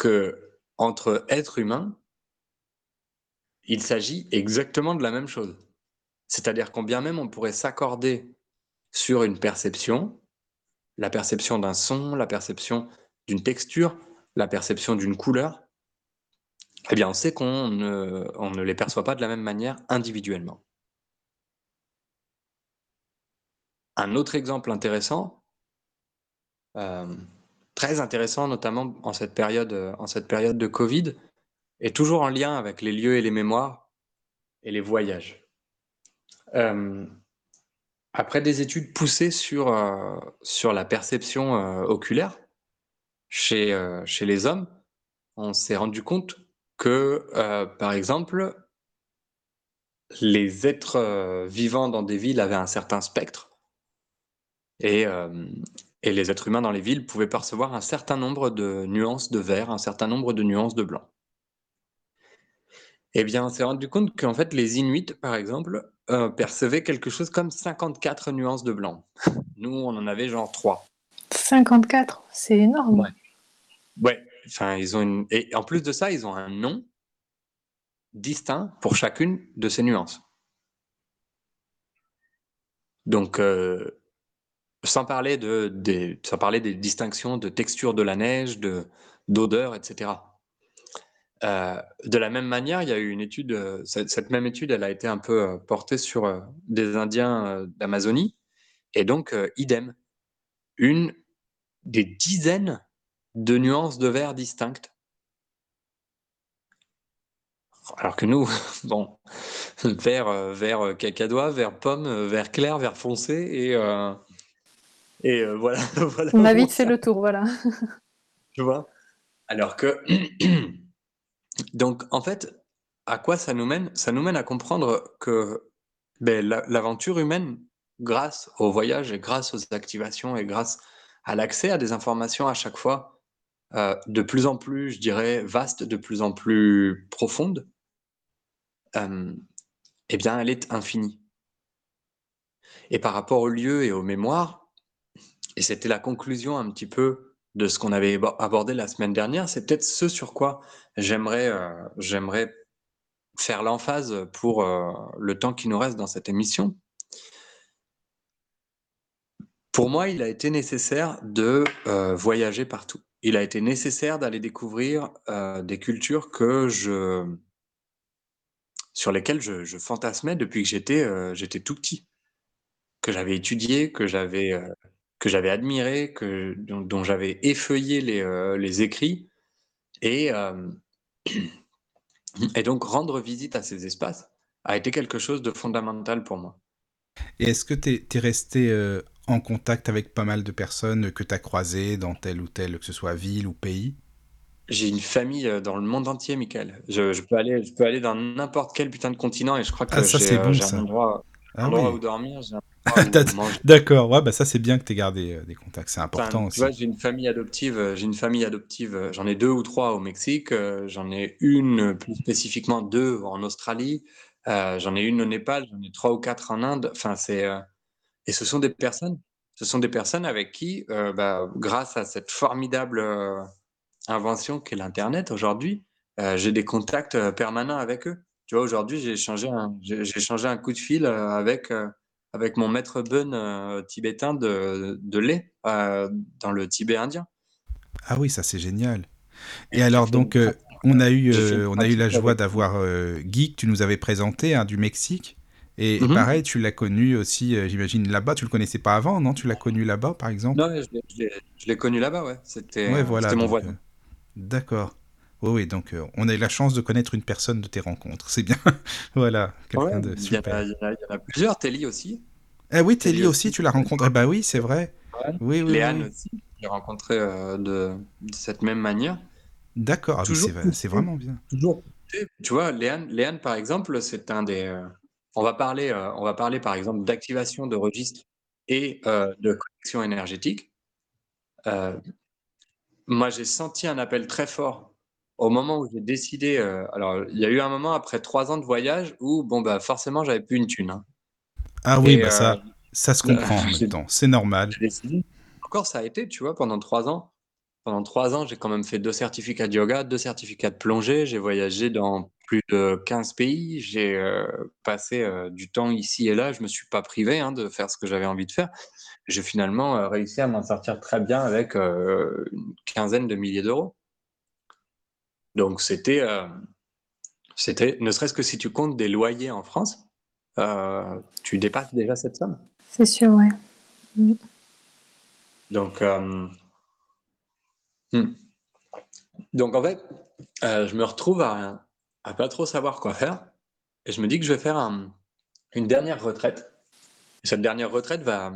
que entre êtres humains, il s'agit exactement de la même chose. C'est-à-dire qu'on bien même on pourrait s'accorder sur une perception, la perception d'un son, la perception d'une texture, la perception d'une couleur, eh bien, on sait qu'on ne, les perçoit pas de la même manière individuellement. Un autre exemple intéressant, euh, très intéressant notamment en cette, période, en cette période de Covid, est toujours en lien avec les lieux et les mémoires et les voyages. Euh, après des études poussées sur, euh, sur la perception euh, oculaire chez, euh, chez les hommes, on s'est rendu compte que, par exemple, les êtres vivants dans des villes avaient un certain spectre et, et les êtres humains dans les villes pouvaient percevoir un certain nombre de nuances de vert, un certain nombre de nuances de blanc. Eh bien, on s'est rendu compte qu'en fait, les Inuits, par exemple, euh, percevaient quelque chose comme 54 nuances de blanc. Nous, on en avait genre 3. 54, c'est énorme. Ouais. Enfin, ils ont une... Et en plus de ça, ils ont un nom distinct pour chacune de ces nuances. Donc, euh, sans, parler de, des, sans parler des distinctions de texture de la neige, de, d'odeur, etc. Euh, de la même manière, il y a eu une étude, euh, cette, même étude, elle a été un peu euh, portée sur des Indiens d'Amazonie, et donc idem, une des dizaines de nuances de vert distinctes. Alors que nous, bon, vert, vert cacadois, vert pomme, vert clair, vert foncé, et, et voilà, voilà. On a vite fait le tour, voilà. Tu vois? Alors que Donc, en fait, à quoi ça nous mène? Ça nous mène à comprendre que ben, l'aventure humaine, grâce au voyage et grâce aux activations et grâce à l'accès à des informations à chaque fois euh, de plus en plus, je dirais, vastes, de plus en plus profondes, euh, eh bien, elle est infinie. Et par rapport au lieu et aux mémoires, et c'était la conclusion un petit peu de ce qu'on avait abordé la semaine dernière, c'est peut-être ce sur quoi j'aimerais euh, faire l'emphase pour euh, le temps qui nous reste dans cette émission. Pour moi, il a été nécessaire de euh, voyager partout. Il a été nécessaire d'aller découvrir des cultures que je sur lesquelles je, je fantasmais depuis que j'étais j'étais tout petit, que j'avais étudié, que j'avais que j'avais admiré, que, dont, j'avais effeuillé les, euh, les écrits. Et, euh, et donc rendre visite à ces espaces a été quelque chose de fondamental pour moi. Et est-ce que tu es, resté euh, en contact avec pas mal de personnes que tu as croisées dans telle ou telle, que ce soit ville ou pays? J'ai une famille dans le monde entier, Michael. Je, je peux aller, je peux aller dans n'importe quel putain de continent et je crois que Ah, j'ai bon, un endroit, Ah un endroit oui. où dormir, j'ai un manger. D'accord, ouais, bah ça c'est bien que tu aies gardé euh, des contacts, c'est Enfin, important tu aussi. vois, j'ai une famille adoptive, euh, j'ai une famille adoptive, euh, j'en ai deux ou trois au Mexique, euh, j'en ai une, plus spécifiquement deux en Australie, euh, j'en ai une au Népal, j'en ai trois ou quatre en Inde. Enfin, c'est, et ce sont des personnes, ce sont des personnes avec qui, bah, grâce à cette formidable invention qu'est l'Internet aujourd'hui, j'ai des contacts permanents avec eux. Tu vois, aujourd'hui, j'ai échangé un, j'ai j'ai échangé un coup de fil avec, avec mon maître Bun euh, tibétain de, de lait euh, dans le Tibet indien. Ah oui, ça c'est génial. Et alors donc, euh, on a eu, euh, on a eu la joie d'avoir euh, Guy que tu nous avais présenté hein, du Mexique. Et, et Mhm. pareil, tu l'as connu aussi, j'imagine là-bas. Tu le connaissais pas avant, non? Tu l'as connu là-bas, par exemple? Non, je l'ai- connu là-bas, ouais. C'était Ouais, voilà. mon voisin. D'accord. Oui, oui. Donc, euh, on a eu la chance de connaître une personne de tes rencontres. C'est bien. voilà, quelqu'un Ouais, de super. il y en a- plusieurs, Telly aussi. Ah oui, Telly aussi, tu l'as rencontré. Bah oui, c'est vrai. Ouais. Oui, oui, Léane oui. aussi, j'ai rencontré euh, de, de cette même manière. D'accord. Ah c'est vraiment bien. Toujours. Tu vois, Léane, Léane, par exemple, c'est un des. euh, on va parler, euh, on va parler par exemple d'activation de registres et de connexion énergétique. Moi, j'ai senti un appel très fort au moment où j'ai décidé. euh, alors, il y a eu un moment après trois ans de voyage où, bon, bah, forcément, j'avais plus une thune. hein. Ah oui, Et, bah euh, ça, ça se comprend en même temps. C'est normal. j'ai décidé. Encore, ça a été, tu vois, pendant trois ans. Pendant trois ans, j'ai quand même fait deux certificats de yoga, deux certificats de plongée. J'ai voyagé dans plus de 15 pays. J'ai euh, passé euh, du temps ici et là. Je me suis pas privé hein, de faire ce que j'avais envie de faire. J'ai finalement euh, réussi à m'en sortir très bien avec une quinzaine de milliers d'euros. Donc c'était, euh, c'était, ne serait-ce que si tu comptes des loyers en France, euh, tu dépasses déjà cette somme. C'est sûr, ouais. Donc, euh, hmm. Donc en fait, je me retrouve à, à pas trop savoir quoi faire. Et je me dis que je vais faire un- une dernière retraite. Et cette dernière retraite va,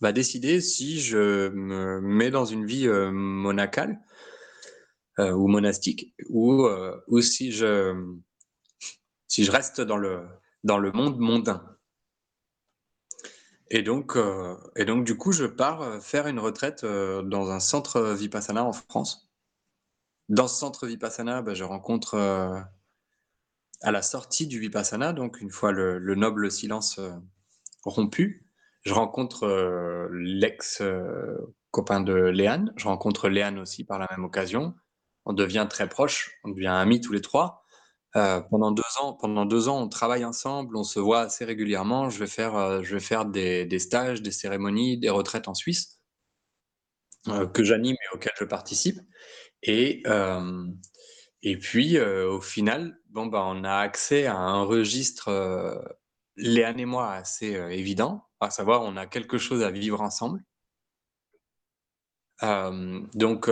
va décider si je me mets dans une vie monacale euh, ou monastique ou, euh, ou si, je, si je reste dans le, dans le monde mondain. Et donc, euh, et donc, du coup, je pars faire une retraite dans un centre Vipassana en France. Dans ce centre Vipassana, bah, je rencontre à la sortie du Vipassana, donc une fois le, le noble silence rompu, je rencontre l'ex-copain de Léane. Je rencontre Léane aussi par la même occasion. On devient très proches, on devient amis tous les trois. Euh, pendant deux ans, pendant deux ans, on travaille ensemble, on se voit assez régulièrement. Je vais faire, euh, je vais faire des, stages, des cérémonies, des retraites en Suisse euh, que j'anime et auxquelles je participe. Et, et puis, au final, bon, bah, on a accès à un registre, Léane et moi, assez évident, à savoir, on a quelque chose à vivre ensemble. Donc,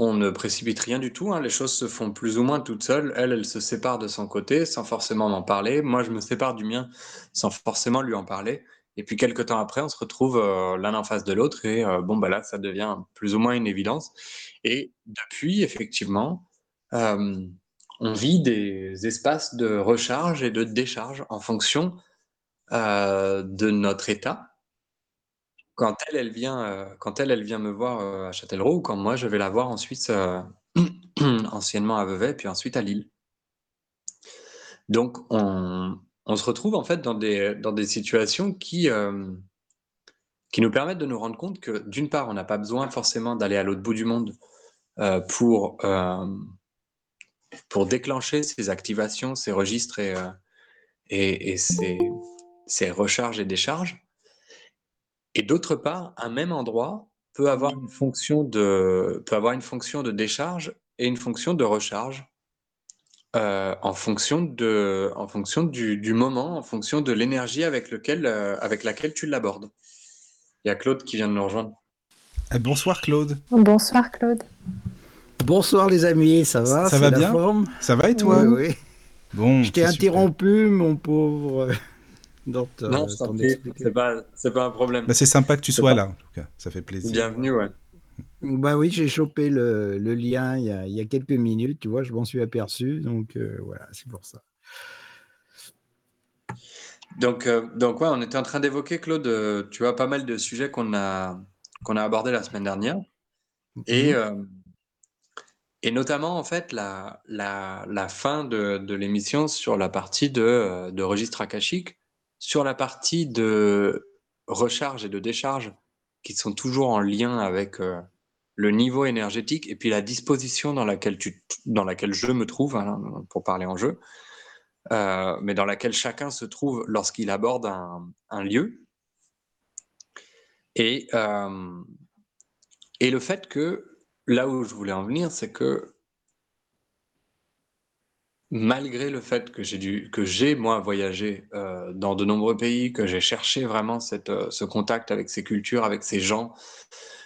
on ne précipite rien du tout, hein, les choses se font plus ou moins toutes seules. Elle, elle se sépare de son côté sans forcément m'en parler. Moi, je me sépare du mien sans forcément lui en parler. Et puis, quelques temps après, on se retrouve euh, l'un en face de l'autre et euh, bon, bah là, ça devient plus ou moins une évidence. Et depuis, effectivement, euh, on vit des espaces de recharge et de décharge en fonction de notre état. Quand elle, elle vient, euh, quand elle, vient me voir euh, à Châtellerault, ou quand moi, je vais la voir ensuite, euh, anciennement à Vevey, puis ensuite à Lille. Donc, on, se retrouve en fait dans des, dans des situations qui, qui nous permettent de nous rendre compte que, d'une part, on n'a pas besoin forcément d'aller à l'autre bout du monde pour, pour déclencher ces activations, ces registres et, et, et ces, ces recharges et décharges. Et d'autre part, un même endroit peut avoir une fonction de, peut avoir une fonction de décharge et une fonction de recharge euh, en fonction, de, en fonction du, du moment, en fonction de l'énergie avec, lequel, euh, avec laquelle tu l'abordes. Il y a Claude qui vient de nous rejoindre. Ah, bonsoir Claude. Bonsoir Claude. Bonsoir les amis, ça va? Ça va la bien? forme? Ça va et toi? Oui, oui. Bon. Je t'ai interrompu, mon pauvre. Euh, Dans ta- non, c'est pas, c'est pas un problème. Bah, c'est sympa que tu sois pas- là, en tout cas. Ça fait plaisir. Bienvenue, ouais. Bah oui, j'ai chopé le, le lien il y, a, il y, a, quelques minutes, tu vois, je m'en suis aperçu, donc euh, voilà, c'est pour ça. Donc, euh, donc ouais, on était en train d'évoquer, Claude, euh, tu vois, pas mal de sujets qu'on a, qu'on a abordés la semaine dernière. Et, euh, et notamment, en fait, la, la, la fin de, de l'émission sur la partie de, de registre akashique, sur la partie de recharge et de décharge, qui sont toujours en lien avec euh, le niveau énergétique et puis la disposition dans laquelle, je me trouve, hein, pour parler en jeu, euh, mais dans laquelle chacun se trouve lorsqu'il aborde un, un, lieu. Et, euh, et le fait que, là où je voulais en venir, c'est que malgré le fait que j'ai dû, que j'ai moi voyagé euh, dans de nombreux pays, que j'ai cherché vraiment cette, euh, ce contact avec ces cultures, avec ces gens,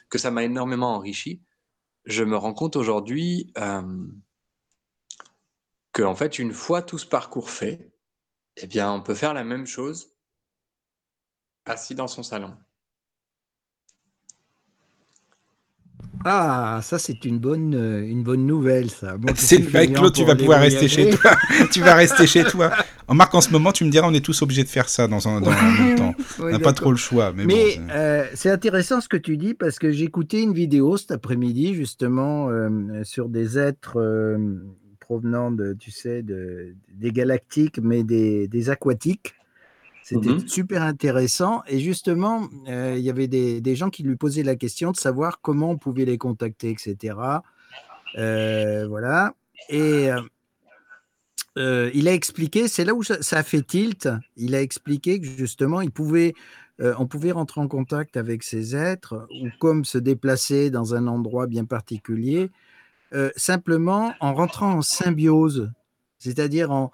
que ça m'a énormément enrichi, je me rends compte aujourd'hui euh, que en fait une fois tout ce parcours fait, eh bien on peut faire la même chose assis dans son salon. Ah, ça c'est une bonne, euh, une bonne nouvelle, ça. Bon, c'est avec Claude, tu vas pouvoir rester chez toi. tu vas rester chez toi. En marque, en ce moment, tu me diras, on est tous obligés de faire ça dans un, dans un même temps. oui, on n'a pas trop le choix. Mais, mais bon, euh, c'est intéressant ce que tu dis parce que j'ai écouté une vidéo cet après-midi justement euh, sur des êtres euh, provenant de, tu sais, de, des galactiques, mais des, des aquatiques. C'était mmh. super intéressant. Et justement, euh, il y avait des, des, gens qui lui posaient la question de savoir comment on pouvait les contacter, etc. Euh, voilà. Et euh, il a expliqué, c'est là où ça, ça, a fait tilt, il a expliqué que justement, il pouvait, on pouvait rentrer en contact avec ces êtres ou comme se déplacer dans un endroit bien particulier, simplement en rentrant en symbiose, c'est-à-dire en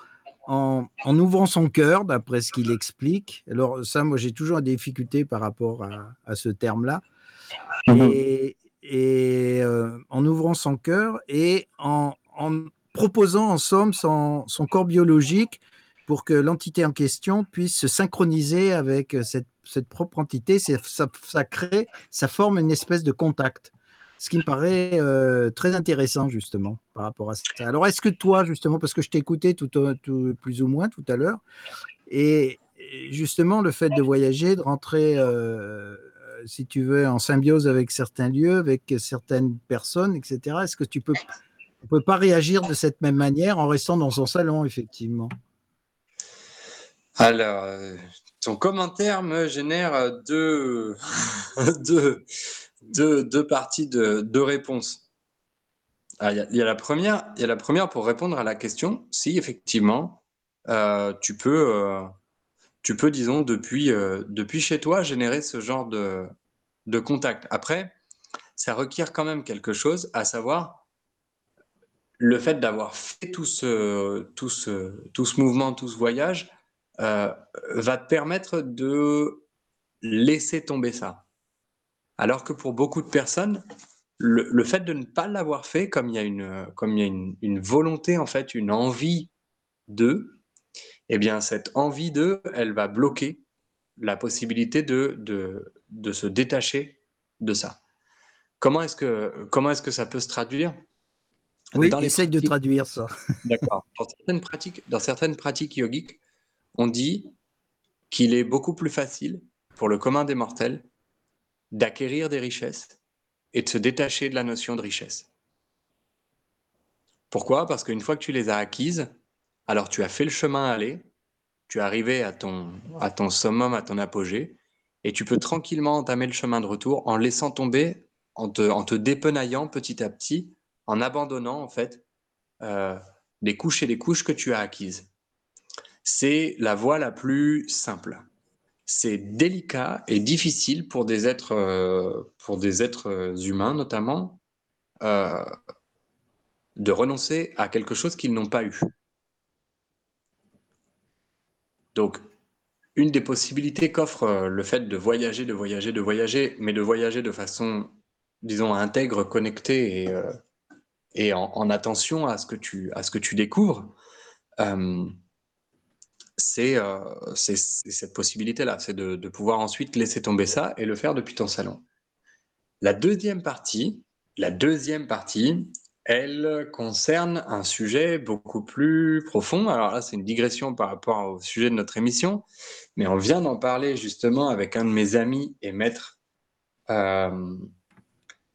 en, en, ouvrant son cœur, d'après ce qu'il explique. Alors ça, moi, j'ai toujours des difficultés par rapport à, à ce terme-là. Et, et euh, en ouvrant son cœur et en, en, proposant en somme son, son, corps biologique pour que l'entité en question puisse se synchroniser avec cette, cette propre entité. Ça, ça, crée, ça forme une espèce de contact ce qui me paraît euh, très intéressant justement par rapport à ça. Alors est-ce que toi justement, parce que je tout, tout, plus ou moins tout à l'heure, et justement le fait de voyager, de rentrer, euh, si tu veux, en symbiose avec certains lieux, avec certaines personnes, etc., est-ce que tu peux, on peut pas réagir de cette même manière en restant dans son salon, effectivement? Alors, euh, ton commentaire me génère deux, deux, deux, parties de deux réponses. Il y, a la première, y a la première pour répondre à la question si effectivement euh, tu peux, euh, tu peux disons depuis euh, depuis chez toi générer ce genre de de contact. Après, ça requiert quand même quelque chose, à savoir le fait d'avoir fait tout ce tout ce tout ce mouvement, tout ce voyage va te permettre de laisser tomber ça. Alors que pour beaucoup de personnes, le, le fait de ne pas l'avoir fait, comme il y a une, comme il y a une, une volonté, en fait, une envie de, eh bien, cette envie de, elle va bloquer la possibilité de, de, de se détacher de ça. Comment est-ce que, comment est-ce que ça peut se traduire? Oui, dans essaye de traduire ça. D'accord. Dans certaines pratiques, dans certaines pratiques yogiques, on dit qu'il est beaucoup plus facile pour le commun des mortels d'acquérir des richesses et de se détacher de la notion de richesse. Pourquoi? Parce qu'une fois que tu les as acquises, alors tu as fait le chemin à aller, tu es arrivé à ton, à summum, à ton apogée, et tu peux tranquillement entamer le chemin de retour en laissant tomber, en te, en te dépenaillant petit à petit, en abandonnant en fait euh, les couches et les couches que tu as acquises. C'est la voie la plus simple c'est délicat et difficile pour des êtres, euh, pour des êtres humains notamment, euh, de renoncer à quelque chose qu'ils n'ont pas eu. Donc, une des possibilités qu'offre euh, le fait de voyager, de voyager, de voyager, mais de voyager de façon, disons, intègre, connectée et, en, en, attention à ce que tu, à ce que tu découvres, c'est euh, cette possibilité-là, c'est de, de, pouvoir ensuite laisser tomber ça et le faire depuis ton salon. La deuxième partie, la deuxième partie, elle concerne un sujet beaucoup plus profond. Alors là, c'est une digression par rapport au sujet de notre émission, mais on vient d'en parler justement avec un de mes amis et maîtres euh,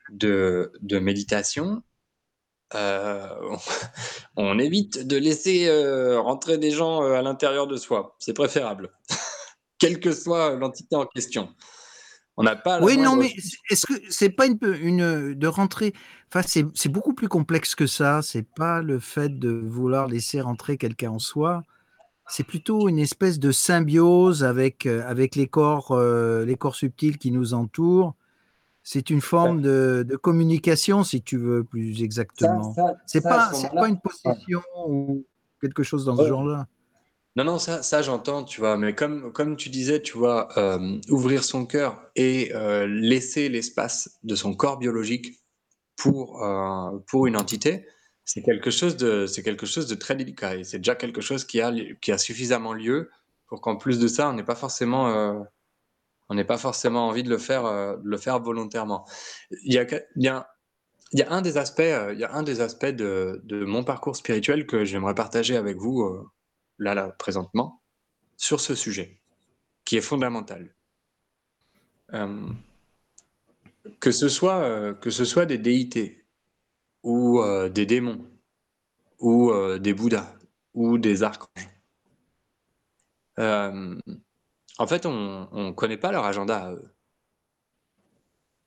de, de, méditation. Euh, on évite de laisser euh, rentrer des gens à l'intérieur de soi. C'est préférable, quelle que soit l'entité en question. On n'a pas. Oui, non, mais est-ce que c'est pas une, une de rentrer Enfin, c'est beaucoup plus complexe que ça. C'est pas le fait de vouloir laisser rentrer quelqu'un en soi. C'est plutôt une espèce de symbiose avec euh, avec les corps euh, les corps subtils qui nous entourent. C'est une forme de, de, communication, si tu veux, plus exactement. C'est pas c'est pas une possession ou quelque chose dans ce genre-là. Non, non, ça, ça j'entends, tu vois, mais comme, comme tu disais, tu vois, euh, ouvrir son cœur et euh, laisser l'espace de son corps biologique pour, euh, pour une entité, c'est quelque, chose de, quelque chose de très délicat et c'est déjà quelque chose qui a, qui a suffisamment lieu pour qu'en plus de ça, on n'ait pas forcément, on n'ait pas forcément envie de le faire, de le faire volontairement. Il y a, il il y a un des aspects, il y a un des aspects de, mon parcours spirituel que j'aimerais partager avec vous là, là, présentement, sur ce sujet, qui est fondamental. Euh, que, ce soit, euh, que ce soit des déités, ou euh, des démons, ou des bouddhas, ou des archanges. En fait, on ne connaît pas leur agenda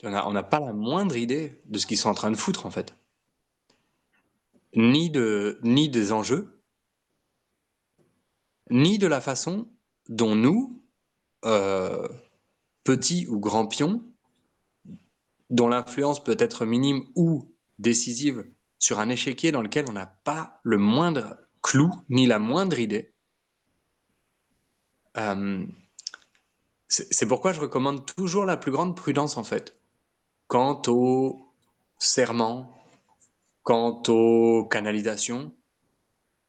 On n'a pas la moindre idée de ce qu'ils sont en train de foutre, en fait. Ni, de, ni des enjeux, ni de la façon dont nous, euh, petits ou grands pions, dont l'influence peut être minime ou décisive sur un échiquier dans lequel on n'a pas le moindre clou ni la moindre idée. Euh, c'est pourquoi je recommande toujours la plus grande prudence en fait, quant aux serments, quant aux canalisations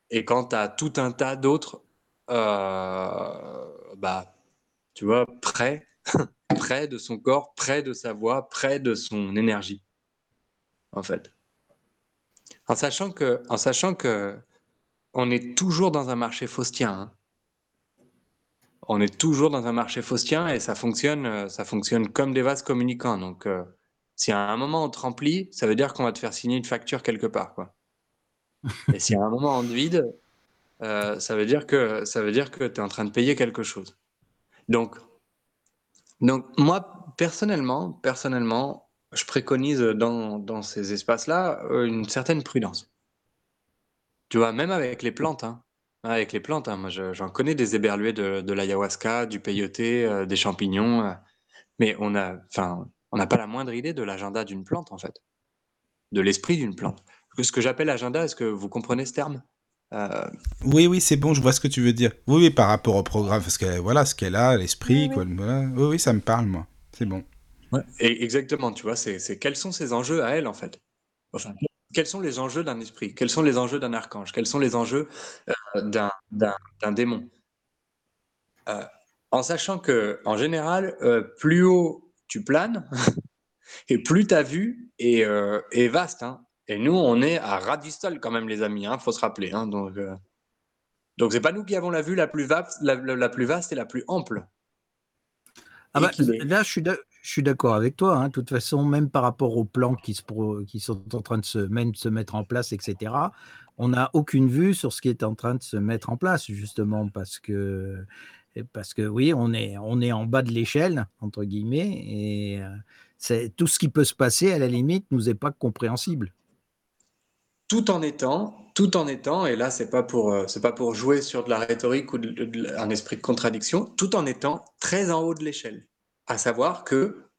et quant à tout un tas d'autres euh, bah, tu vois, près, près de son corps, près de sa voix, près de son énergie, en fait. En sachant que, en sachant que on est toujours dans un marché faustien. Hein. On est toujours dans un marché faustien et ça fonctionne, ça fonctionne comme des vases communicants. Donc, euh, si à un moment on te remplit, ça veut dire qu'on va te faire signer une facture quelque part, quoi. Et si à un moment on te vide, euh, ça veut dire que ça veut dire que tu es en train de payer quelque chose. Donc, donc moi personnellement, personnellement, je préconise dans, dans ces espaces-là euh, une certaine prudence. Tu vois, même avec les plantes, hein. Avec les plantes, hein, moi j'en connais des éberlués de, de l'ayahuasca, du peyoté, euh, des champignons, mais on a, enfin, on n'a pas la moindre idée de l'agenda d'une plante en fait, de l'esprit d'une plante. Ce que j'appelle agenda, est-ce que vous comprenez ce terme? Euh, oui, oui, c'est bon, je vois ce que tu veux dire. Oui, oui, par rapport au programme, parce que voilà, ce qu'elle a, l'esprit, oui, oui. oui, ça me parle, moi. C'est bon. Et exactement, tu vois, c'est quels sont ses enjeux à elle, en fait? Enfin, quels sont les enjeux d'un esprit? Quels sont les enjeux d'un archange? Quels sont les enjeux euh, d'un démon? Euh, En sachant que, en général, plus haut tu planes, et plus ta vue est, est vaste. Hein. Et nous, on est à Radistol quand même, les amis, il hein, faut se rappeler. Hein, donc, euh... donc c'est pas nous qui avons la vue la plus, vaste, la, la plus vaste et la plus ample. Ah bah, là, je suis d'accord avec toi. Hein. De toute façon, même par rapport aux plans qui, sont en train de se, mettre en place, etc., on n'a aucune vue sur ce qui est en train de se mettre en place, justement, parce que, parce que oui, on est, en bas de l'échelle, entre guillemets, et euh, tout ce qui peut se passer, à la limite, nous est pas compréhensible tout en étant, tout en étant, et là c'est pas pour euh, pas pour jouer sur de la rhétorique ou un esprit de contradiction, tout en étant très en haut de l'échelle. À savoir que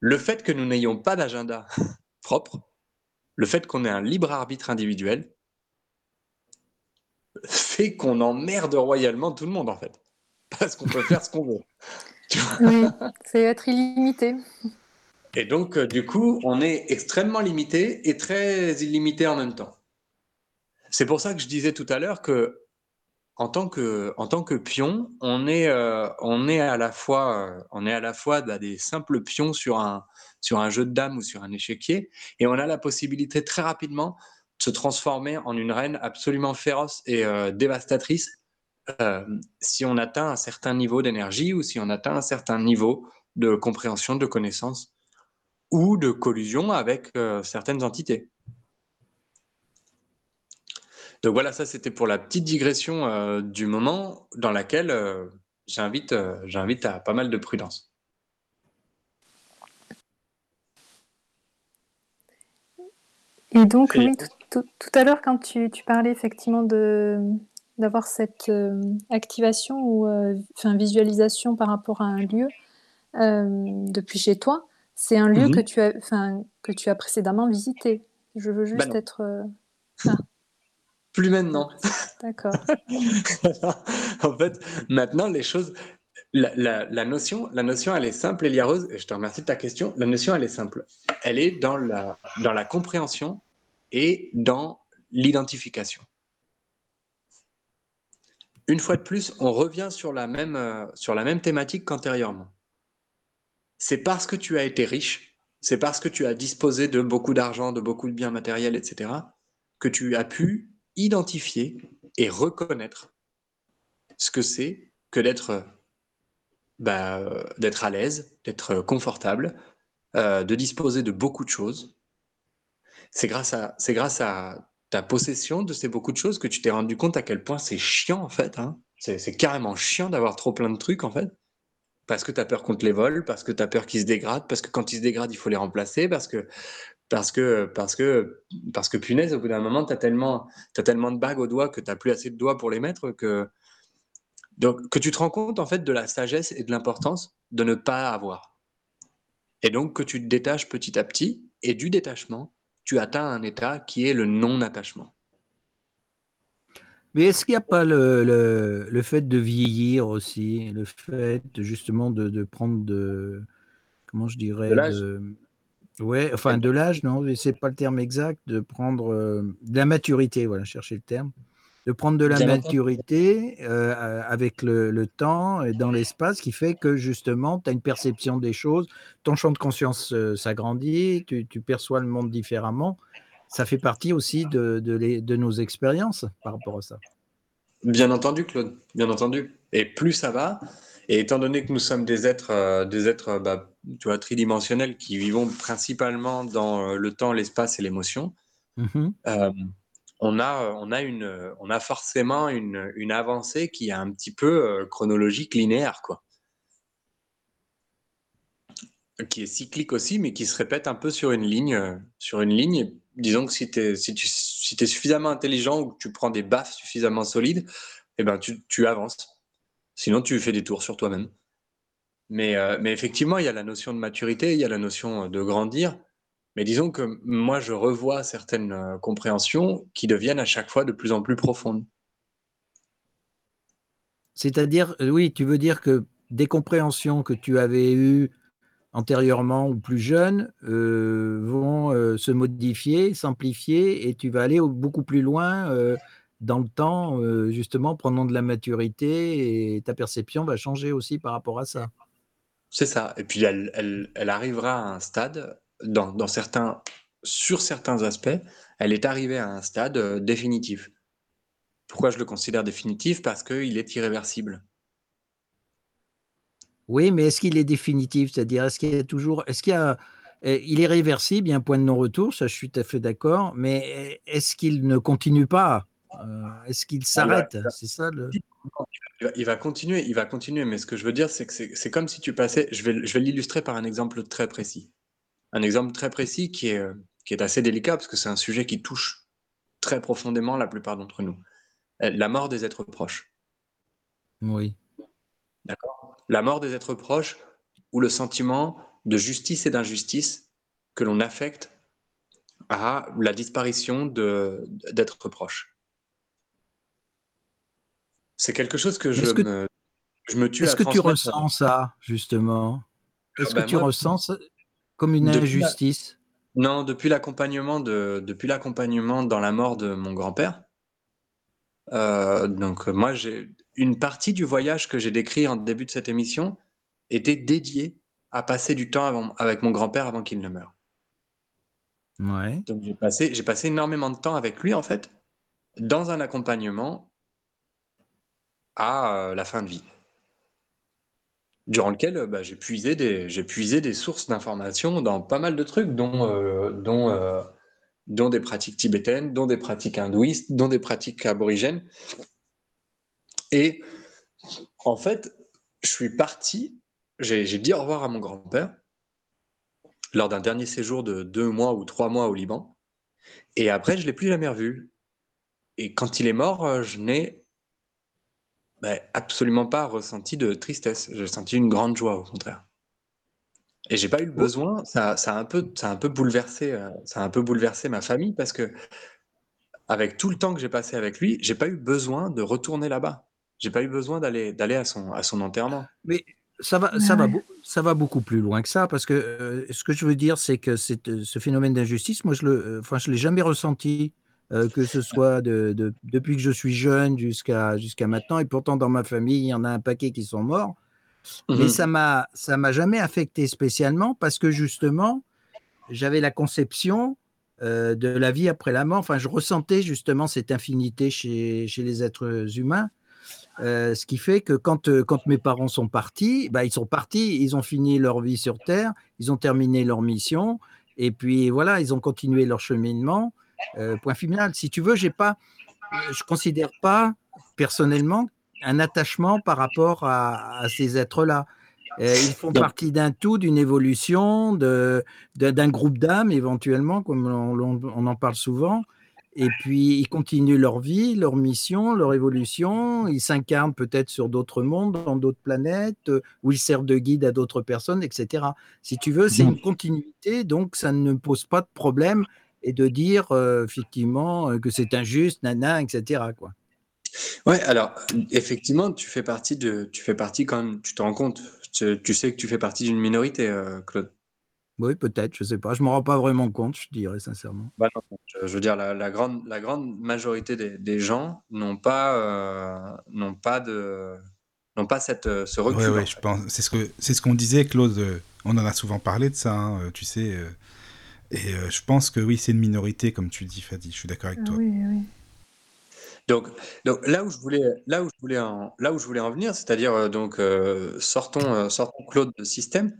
le fait que nous n'ayons pas d'agenda propre, le fait qu'on ait un libre arbitre individuel, fait qu'on emmerde royalement tout le monde en fait, parce qu'on peut faire ce qu'on veut. oui, c'est être illimité. Et donc, euh, du coup, on est extrêmement limité et très illimité en même temps. C'est pour ça que je disais tout à l'heure que en tant que, pion, on est, euh, à la fois, euh, bah, des simples pions sur un, jeu de dames ou sur un échiquier, et on a la possibilité très rapidement de se transformer en une reine absolument féroce et euh, dévastatrice si on atteint un certain niveau d'énergie ou si on atteint un certain niveau de compréhension, de connaissance ou de collusion avec certaines entités. Donc voilà, ça c'était pour la petite digression euh, du moment dans laquelle euh, j'invite j'invite à pas mal de prudence. Et donc, oui, tout, à l'heure, quand tu, parlais effectivement de d'avoir cette activation ou enfin, visualisation par rapport à un lieu depuis chez toi, c'est un lieu que, mhm. tu as, que tu as précédemment visité. Je veux juste bah être. Euh, ah. Plus maintenant. D'accord. en fait, maintenant, les choses. La, notion, la notion, elle est simple, Elia Rose, et je te remercie de ta question. La notion, elle est simple. Elle est dans la, dans la compréhension et dans l'identification. Une fois de plus, on revient sur la même, euh, sur la même thématique qu'antérieurement c'est parce que tu as été riche, c'est parce que tu as disposé de beaucoup d'argent, de beaucoup de biens matériels, etc., que tu as pu identifier et reconnaître ce que c'est que d'être bah, d'être à l'aise, d'être confortable, euh, de disposer de beaucoup de choses. C'est grâce à ta possession de ces beaucoup de choses que tu t'es rendu compte à quel point c'est chiant en fait. Hein. C'est carrément chiant d'avoir trop plein de trucs en fait parce que tu as peur contre les vols, parce que tu as peur qu'ils se dégradent, parce que quand ils se dégradent, il faut les remplacer, parce que parce que parce que parce que punaise au bout d'un moment tu as tellement as tellement de bagues aux doigts que tu n'as plus assez de doigts pour les mettre que donc que tu te rends compte en fait de la sagesse et de l'importance de ne pas avoir. Et donc que tu te détaches petit à petit et du détachement, tu atteins un état qui est le non-attachement. Mais est-ce qu'il n'y a pas le, le, fait de vieillir aussi, le fait justement de, de prendre de, comment je dirais, de ouais, enfin de l'âge, non, c'est pas le terme exact, de prendre euh, de la maturité, voilà, chercher le terme, de prendre de la maturité euh, avec le, le, temps et dans l'espace, qui fait que justement, tu as une perception des choses, ton champ de conscience euh, s'agrandit, tu, tu perçois le monde différemment ça fait partie aussi de, de, nos expériences par rapport à ça. Bien entendu, Claude, bien entendu. Et plus ça va, et étant donné que nous sommes des êtres, des êtres bah, tu vois, tridimensionnels qui vivons principalement dans euh, le temps, l'espace et l'émotion, mm-hmm. euh, on, a, on, a une, on a forcément une, une avancée qui est un petit peu chronologique, linéaire. Quoi qui est cyclique aussi, mais qui se répète un peu sur une ligne. sur une ligne disons que si, es, si tu si es suffisamment intelligent ou que tu prends des baffes suffisamment solides, eh ben tu, tu avances. Sinon, tu fais des tours sur toi-même. Mais, euh, mais effectivement, il y a la notion de maturité, il y a la notion euh, de grandir. Mais disons que moi, je revois certaines euh, compréhensions qui deviennent à chaque fois de plus en plus profondes. C'est-à-dire, oui, tu veux dire que des compréhensions que tu avais eues antérieurement ou plus jeunes vont se modifier, s'amplifier et tu vas aller beaucoup plus loin dans le temps, justement, prenant de la maturité et ta perception va changer aussi par rapport à ça. C'est ça. Et puis elle, elle, arrivera à un stade, dans, dans, certains, sur certains aspects, elle est arrivée à un stade définitif. Pourquoi je le considère définitif? Parce qu'il est irréversible. Oui, mais est-ce qu'il est définitif? C'est-à-dire, est-ce qu'il y a toujours. Est-ce qu'il y a. Eh, il est réversible, il y a un point de non-retour, ça je suis tout à fait d'accord, mais est-ce qu'il ne continue pas? Euh, Est-ce qu'il s'arrête? C'est ça le. Il va, continuer, il va continuer, mais ce que je veux dire, c'est que c'est comme si tu passais. Je vais, je vais l'illustrer par un exemple très précis. Un exemple très précis qui est, qui est assez délicat parce que c'est un sujet qui touche très profondément la plupart d'entre nous. Euh, la mort des êtres proches. Oui. D'accord? La mort des êtres proches ou le sentiment de justice et d'injustice que l'on affecte à la disparition d'êtres proches. C'est quelque chose que je, me, je me tue Est-ce que tu ressens ça, justement? Est-ce que ben tu ressens comme une injustice? Non, depuis l'accompagnement de, depuis l'accompagnement dans la mort de mon grand-père. Euh, donc moi, j'ai une partie du voyage que j'ai décrit en début de cette émission était dédiée à passer du temps avant- avec mon grand-père avant qu'il ne meure. Ouais. Donc j'ai passé, j'ai passé énormément de temps avec lui, en fait, dans un accompagnement à euh, la fin de vie, durant lequel euh, bah, j'ai puisé des, sources d'informations dans pas mal de trucs, dont, euh, dont, des pratiques tibétaines, dont des pratiques hindouistes, dont des pratiques aborigènes. Et en fait, je suis parti, j'ai dit au revoir à mon grand-père lors d'un dernier séjour de deux mois ou trois mois au Liban. Et après, je l'ai plus jamais revu. Et quand il est mort, je n'ai ben, absolument pas ressenti de tristesse. J'ai senti une grande joie, au contraire. Et j'ai pas eu le besoin. Ça, ça a un peu, ça a un peu bouleversé, euh, ça a un peu bouleversé ma famille parce que avec tout le temps que j'ai passé avec lui, j'ai pas eu besoin de retourner là-bas. J'ai pas eu besoin d'aller, d'aller à son, à son enterrement. Mais ça va, ça, va, ça va beaucoup plus loin que ça, parce que euh, ce que je veux dire, c'est que c'est, euh, ce phénomène d'injustice, moi, je le, euh, enfin, je l'ai jamais ressenti, euh, que ce soit de, de- depuis que je suis jeune jusqu'à jusqu'à maintenant, et pourtant dans ma famille, il y en a un paquet qui sont morts. Mais Mhm. ça m'a, ça m'a jamais affecté spécialement, parce que justement, j'avais la conception euh, de la vie après la mort. Enfin, je ressentais justement cette infinité chez, chez les êtres humains. Euh, ce qui fait que quand, euh, quand mes parents sont partis, bah, ils sont partis, ils ont fini leur vie sur Terre, ils ont terminé leur mission, et puis voilà, ils ont continué leur cheminement. Euh, point final. Si tu veux, j'ai pas, euh, je considère pas personnellement un attachement par rapport à, à ces êtres-là. Euh, ils font Donc- partie d'un tout, d'une évolution, de, de- d'un groupe d'âmes éventuellement, comme on, on- on en parle souvent. Et puis, ils continuent leur vie, leur mission, leur évolution. Ils s'incarnent peut-être sur d'autres mondes, dans d'autres planètes, où ils servent de guide à d'autres personnes, etc. Si tu veux, c'est Donc- une continuité, donc ça ne pose pas de problème et de dire euh, effectivement euh, que c'est injuste, nana, etc. Quoi. Ouais, alors effectivement, tu fais partie de, tu fais partie quand même, tu te rends compte, tu, tu sais que tu fais partie d'une minorité, euh, Claude. Oui, peut-être, je sais pas. Je ne me rends pas vraiment compte, je dirais sincèrement. Bah non, je, je veux dire, la, la grande, la grande majorité des, des gens n'ont pas, euh, n'ont pas de, n'ont pas cette, ce recul. Ouais, en ouais, je pense. C'est ce que c'est ce qu'on disait, Claude. On en a souvent parlé de ça, hein, tu sais. Et euh, je pense que oui, c'est une minorité, comme tu dis, Fadi. Je suis d'accord avec Ah toi. oui, oui. Donc, donc là où je voulais, là où je voulais en, là où je voulais en venir, c'est-à-dire euh, donc euh, sortons, euh, sortons Claude de système.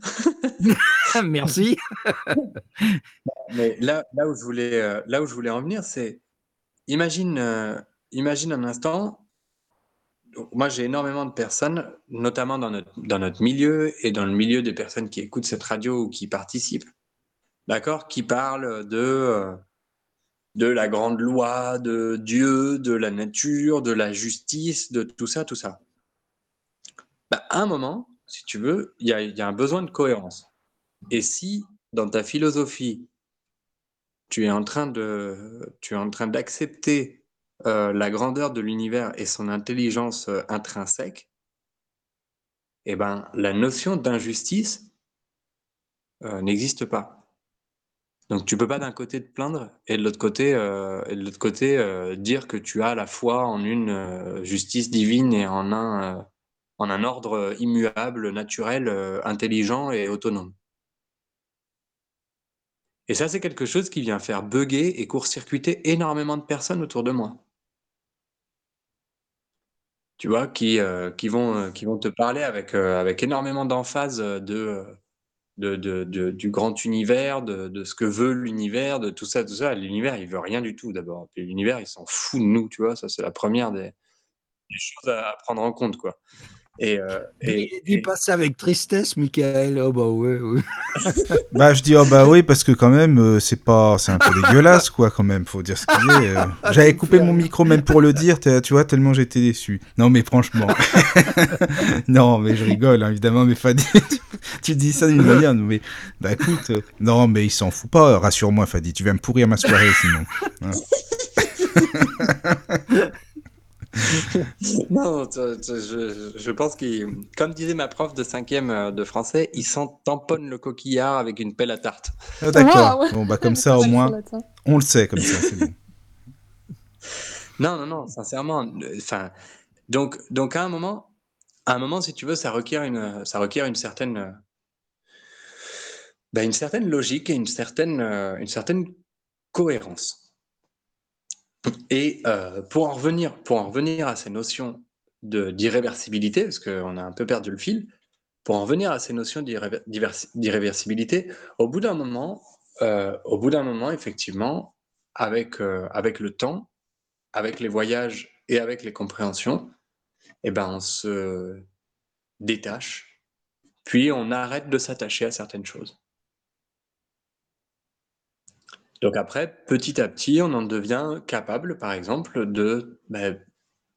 Merci. Mais là, là où je voulais, euh, là où je voulais en venir, c'est imagine, euh, imagine un instant. donc, moi, j'ai énormément de personnes, notamment dans notre, dans notre milieu et dans le milieu des personnes qui écoutent cette radio ou qui participent, d'accord, qui parlent de, euh, de la grande loi, de Dieu, de la nature, de la justice, de tout ça, tout ça. Bah, à un moment, si tu veux, il y a, un besoin de cohérence. Et si dans ta philosophie, tu es en train de, tu es en train d'accepter euh, la grandeur de l'univers et son intelligence euh, intrinsèque, eh ben, la notion d'injustice n'existe pas. Donc tu peux pas d'un côté te plaindre et de l'autre côté, euh, euh, dire que tu as la foi en une euh, justice divine et en un, en un ordre immuable, naturel, intelligent et autonome. Et ça, c'est quelque chose qui vient faire bugger et court-circuiter énormément de personnes autour de moi. Tu vois, qui, qui, vont, qui vont te parler avec, avec énormément d'emphase de, du grand univers, de, ce que veut l'univers, de tout ça, tout ça. L'univers, il veut rien du tout d'abord. Puis l'univers, il s'en fout de nous, tu vois. Ça, c'est la première des, des choses à, à prendre en compte, quoi. Et, euh, et, Dis et- pas ça avec tristesse, Michael. Oh bah ouais, ouais. Bah, je dis, oh bah oui, parce que quand même, euh, c'est pas, c'est un peu dégueulasse, quoi, quand même, faut dire ce qu'il est. euh. J'avais coupé mon micro même pour le dire, tu vois, tellement j'étais déçu. Non, mais franchement. non, mais je rigole, hein, évidemment, mais Fadi, tu, tu dis ça d'une manière, mais, bah écoute, euh, non, mais il s'en fout pas, rassure-moi, Fadi, tu vas me pourrir ma soirée sinon. Hein. Non, tu- tu- je, je pense qu'il, comme disait ma prof de cinquième euh, de français, il s'en tamponne le coquillard avec une pelle à tarte. Ah, D'accord. Bon, bah comme ça, au moins, on le sait, comme ça, c'est bon. Non, non, non, sincèrement. Enfin, donc, donc à un moment, à un moment, si tu veux, ça requiert une, ça requiert une certaine, ben, une certaine logique et une certaine, euh, une certaine cohérence. Et euh, pour, en revenir, à ces notions d'irréversibilité, parce qu'on a un peu perdu le fil, pour en revenir à ces notions d'irréversibilité, au bout d'un moment, euh, effectivement, avec, avec le temps, avec les voyages et avec les compréhensions, eh ben, on se détache, puis on arrête de s'attacher à certaines choses. Donc après, petit à petit, on en devient capable, par exemple, de... Ben,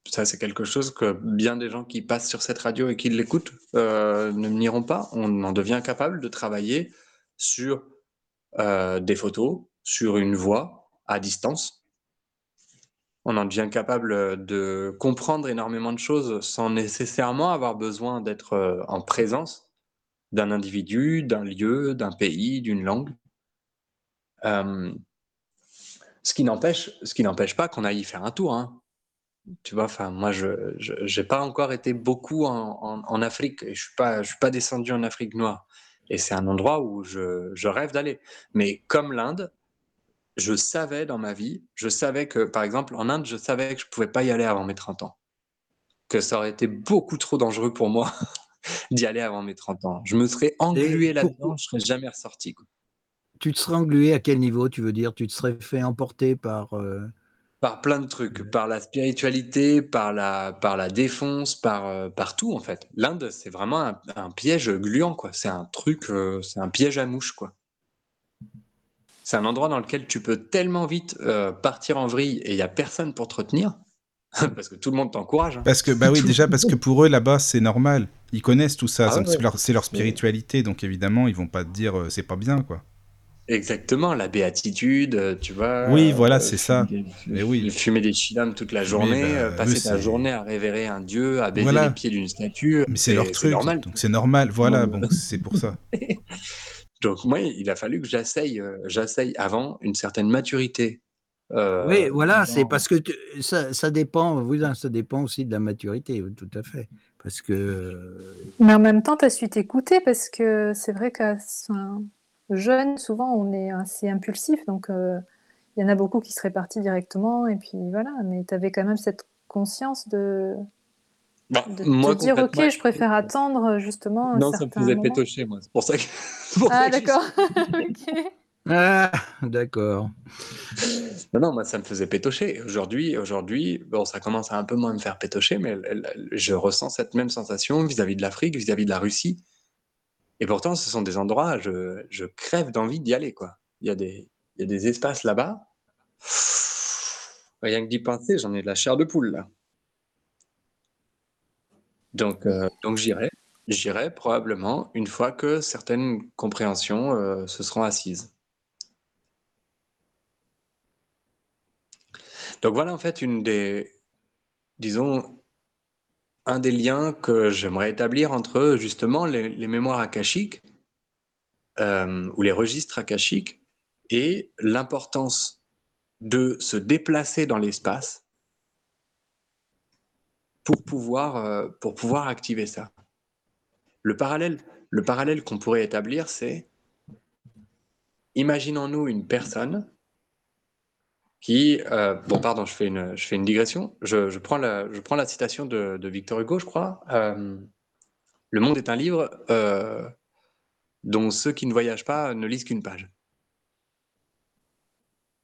ça, c'est quelque chose que bien des gens qui passent sur cette radio et qui l'écoutent euh, ne n'iront pas. On en devient capable de travailler sur euh, des photos, sur une voix à distance. On en devient capable de comprendre énormément de choses sans nécessairement avoir besoin d'être euh, en présence d'un individu, d'un lieu, d'un pays, d'une langue. Euh, ce qui n'empêche, ce qui n'empêche pas qu'on aille y faire un tour. Hein. Tu vois, enfin, moi, je n'ai pas encore été beaucoup en, Afrique et je suis pas, je suis pas descendu en Afrique noire. Et c'est un endroit où je, je rêve d'aller. Mais comme l'Inde, je savais dans ma vie, je savais que, par exemple, en Inde, je savais que je pouvais pas y aller avant mes 30 ans. Que ça aurait été beaucoup trop dangereux pour moi d'y aller avant mes 30 ans. Je me serais englué là-dedans, je serais jamais ressorti. Quoi tu te serais englué à quel niveau, tu veux dire? Tu te serais fait emporter par... Euh, par plein de trucs, par la spiritualité, par la, par la défonce, par, euh, par tout en fait. L'Inde, c'est vraiment un, piège gluant, quoi. C'est un truc, euh, c'est un piège à mouche, quoi. C'est un endroit dans lequel tu peux tellement vite partir en vrille et il n'y a personne pour te retenir. parce que tout le monde t'encourage. Hein. Parce que, bah oui, déjà, parce que pour eux, là-bas, c'est normal. Ils connaissent tout ça. Ah c'est leur, leur, spiritualité. Donc, évidemment, ils vont pas te dire c'est pas bien, quoi. Exactement, la béatitude, euh, tu vois. Oui, voilà, euh, c'est ça. Mais oui. Fumer des chilams toute la journée, bah, euh, passer ta journée à révérer un dieu, à baiser les pieds d'une statue. Mais c'est leur truc. normal. Donc c'est normal, voilà, bon, c'est pour ça. donc moi, il a fallu que j'essaye, j'essaye avant une certaine maturité. oui, voilà, c'est parce que ça, ça, dépend, oui, ça dépend aussi de la maturité, tout à fait. Parce que. Mais en même temps, tu as su t'écouter parce que c'est vrai que jeune, souvent, on est assez impulsif, donc euh, il y en a beaucoup qui seraient partis directement, et puis voilà. Mais tu avais quand même cette conscience de, bah, te dire, ok, je préfère attendre justement. Non, ça me faisait pétocher, moi. C'est pour ça que. ah, d'accord. Ah, d'accord. Non, non, moi, ça me faisait pétocher. Aujourd'hui, aujourd'hui, bon, ça commence à un peu moins me faire pétocher, mais je ressens cette même sensation vis-à-vis de l'Afrique, vis-à-vis de la Russie. Et pourtant, ce sont des endroits, je, je crève d'envie d'y aller. Quoi. Il, y a des, il y a des espaces là-bas. Rien que d'y penser, j'en ai de la chair de poule. Donc, euh, donc j'irai. J'irai probablement une fois que certaines compréhensions euh, se seront assises. Donc voilà en fait une des, disons, un des liens que j'aimerais établir entre justement les, mémoires akashiques euh, ou les registres akashiques et l'importance de se déplacer dans l'espace pour pouvoir, euh, pour pouvoir activer ça. Le parallèle, le parallèle qu'on pourrait établir, c'est imaginons-nous une personne qui, euh, bon, pardon, je fais une, digression. Je, prends, la, citation de, de Victor Hugo, je crois. Euh, le monde est un livre euh, dont ceux qui ne voyagent pas ne lisent qu'une page.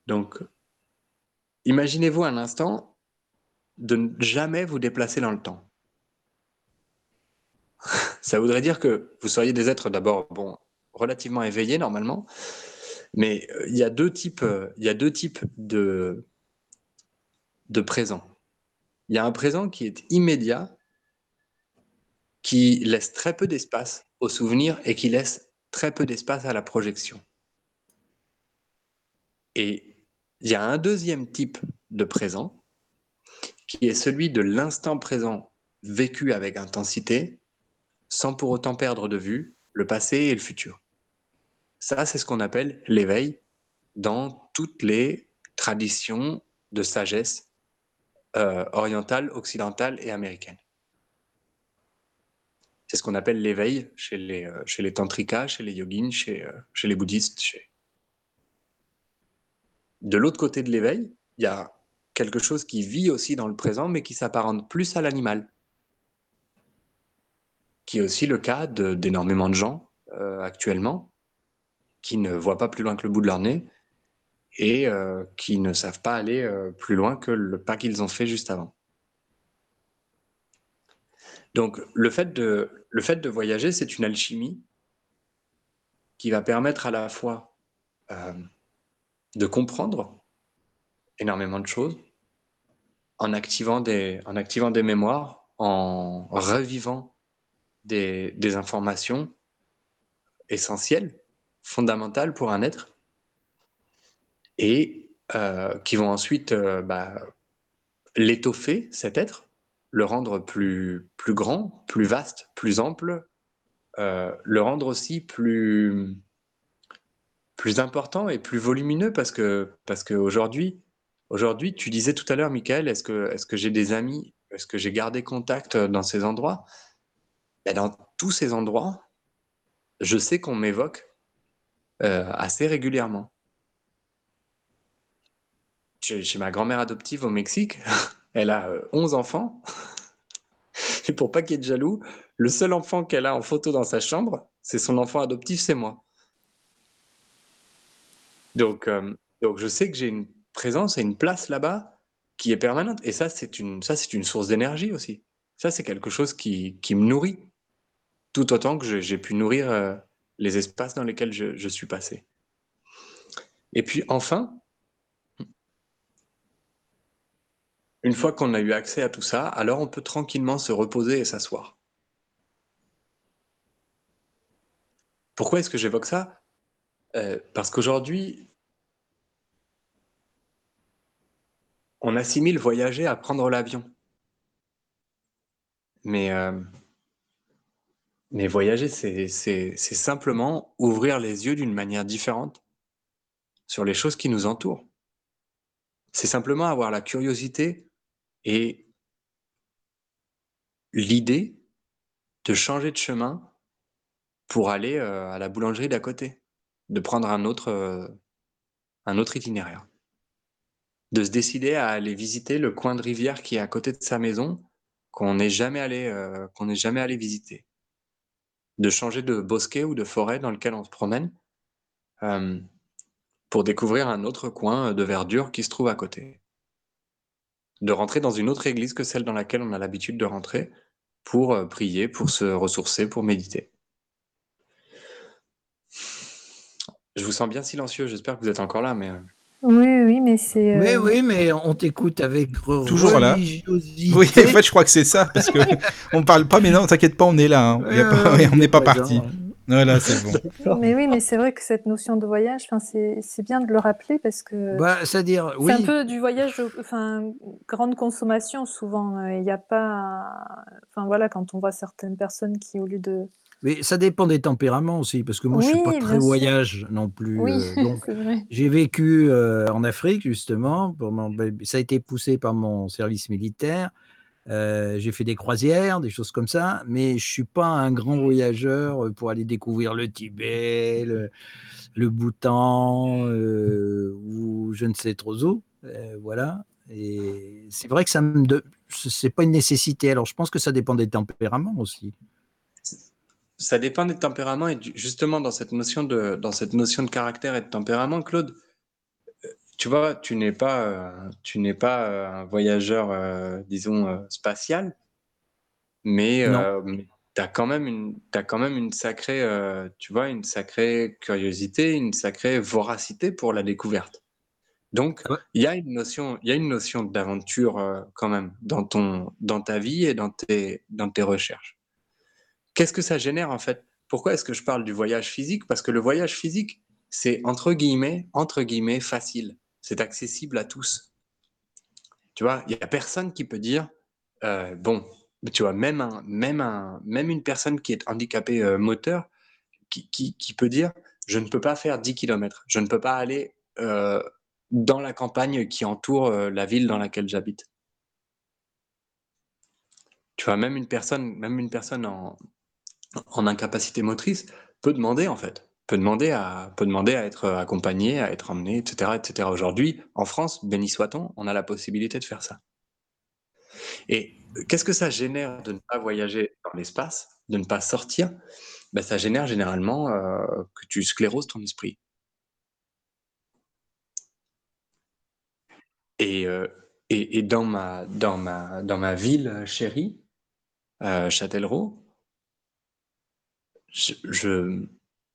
Donc, imaginez-vous un instant de ne jamais vous déplacer dans le temps. Ça voudrait dire que vous seriez des êtres d'abord, bon, relativement éveillés normalement, mais euh, il y a deux types, euh, il y a deux types de, de. Il y a un présent qui est immédiat, qui laisse très peu d'espace au souvenir et qui laisse très peu d'espace à la projection. Et il y a un deuxième type de présent qui est celui de l'instant présent vécu avec intensité sans pour autant perdre de vue le passé et le futur. Ça, c'est ce qu'on appelle l'éveil dans toutes les traditions de sagesse euh, orientale, occidentale et américaine. C'est ce qu'on appelle l'éveil chez les, euh, chez les tantrikas, chez les yogins, chez, euh, les bouddhistes. De l'autre côté de l'éveil, il y a quelque chose qui vit aussi dans le présent, mais qui s'apparente plus à l'animal. Qui est aussi le cas d'énormément de, gens euh, actuellement, qui ne voient pas plus loin que le bout de leur nez et qui ne savent pas aller plus loin que le pas qu'ils ont fait juste avant. Donc le fait de, le fait de voyager, c'est une alchimie qui va permettre à la fois euh, de comprendre énormément de choses en activant des, en activant des mémoires, en revivant des, des informations essentielles, fondamentales pour un être, et euh, qui vont ensuite euh, bah, l'étoffer, cet être, le rendre plus, plus grand, plus vaste, plus ample, euh, le rendre aussi plus, plus important et plus volumineux parce que parce qu'aujourd'hui, aujourd'hui, tu disais tout à l'heure, Michael, est-ce que, est que j'ai des amis, est-ce que j'ai gardé contact dans ces endroits? Ben, Dans tous ces endroits, je sais qu'on m'évoque assez régulièrement. Chez ma grand-mère adoptive au Mexique, Elle a 11 euh, enfants. Et pour pas qu'il y ait de jaloux, le seul enfant qu'elle a en photo dans sa chambre, c'est son enfant adoptif, c'est moi. Donc, euh, donc je sais que j'ai une présence et une place là-bas qui est permanente. Et ça, c'est une, une source d'énergie aussi. Ça, c'est quelque chose qui, qui, me nourrit, tout autant que j'ai pu nourrir euh, les espaces dans lesquels je, suis passé. Et puis enfin, Une fois qu'on a eu accès à tout ça, alors on peut tranquillement se reposer et s'asseoir. Pourquoi est-ce que j'évoque ça? Euh, Parce qu'aujourd'hui, on assimile voyager à prendre l'avion. Mais, euh, mais voyager, c'est simplement ouvrir les yeux d'une manière différente sur les choses qui nous entourent. C'est simplement avoir la curiosité et l'idée de changer de chemin pour aller euh, à la boulangerie d'à côté, de prendre un autre, euh, un autre itinéraire, de se décider à aller visiter le coin de rivière qui est à côté de sa maison qu'on n'est jamais euh, qu'on n'est jamais allé visiter, de changer de bosquet ou de forêt dans lequel on se promène pour découvrir un autre coin de verdure qui se trouve à côté de rentrer dans une autre église que celle dans laquelle on a l'habitude de rentrer pour euh, prier, pour se ressourcer, pour méditer. Je vous sens bien silencieux, j'espère que vous êtes encore là, mais... Euh, oui, oui, mais c'est. Euh, oui, mais on t'écoute avec toujours là. Oui, en fait, je crois que c'est ça parce que on parle pas, mais non, t'inquiète pas, on est là. Hein. on n'est pas parti. Voilà, c'est bon. mais oui, mais c'est vrai que cette notion de voyage, c'est bien de le rappeler parce que bah, c'est-à-dire, oui. un peu du voyage, enfin, grande consommation souvent. Il n'y a pas, enfin voilà, quand on voit certaines personnes qui au lieu de mais ça dépend des tempéraments aussi, parce que moi, je suis pas très voyage non plus. Oui, euh, donc, j'ai vécu euh, en Afrique justement. Ben, ça a été poussé par mon service militaire. Euh, j'ai fait des croisières, des choses comme ça, mais je suis pas un grand voyageur euh, pour aller découvrir le Tibet, le, le Bhoutan ou je ne sais trop où. voilà. Et c'est vrai que ça me c'est pas une nécessité. Alors je pense que ça dépend des tempéraments aussi. Ça dépend des tempéraments et justement dans cette notion de dans cette notion de caractère et de tempérament, Claude, tu vois, tu n'es pas, euh, tu n'es pas euh, un voyageur, euh, disons, spatial, mais, tu as quand même une, as quand même une sacrée, tu vois, une sacrée curiosité, une sacrée voracité pour la découverte. Donc, il y a une notion, il y a une notion d'aventure quand même dans ton, dans ta vie et dans tes, dans tes recherches. Qu'est-ce que ça génère en fait? Pourquoi est-ce que je parle du voyage physique? Parce que le voyage physique, c'est entre guillemets, entre guillemets, facile c'est accessible à tous. Tu vois, il n'y a personne qui peut dire, euh, bon, tu vois, même, un, même, même une personne qui est handicapée euh, moteur, qui, qui, peut dire, je ne peux pas faire 10 km, je ne peux pas aller euh, dans la campagne qui entoure la ville dans laquelle j'habite. Tu vois, même une personne, même une personne en, en incapacité motrice peut demander en fait, peut demander à, peut demander à être accompagné, à être emmené, etc., etc. Aujourd'hui, en France, béni soit-on, on a la possibilité de faire ça. Et qu'est-ce que ça génère de ne pas voyager dans l'espace, de ne pas sortir? Ben, Ça génère généralement euh, que tu scléroses ton esprit. Et, euh, et, et, dans, ma, dans, ma, dans ma ville chérie, euh, Châtellerault,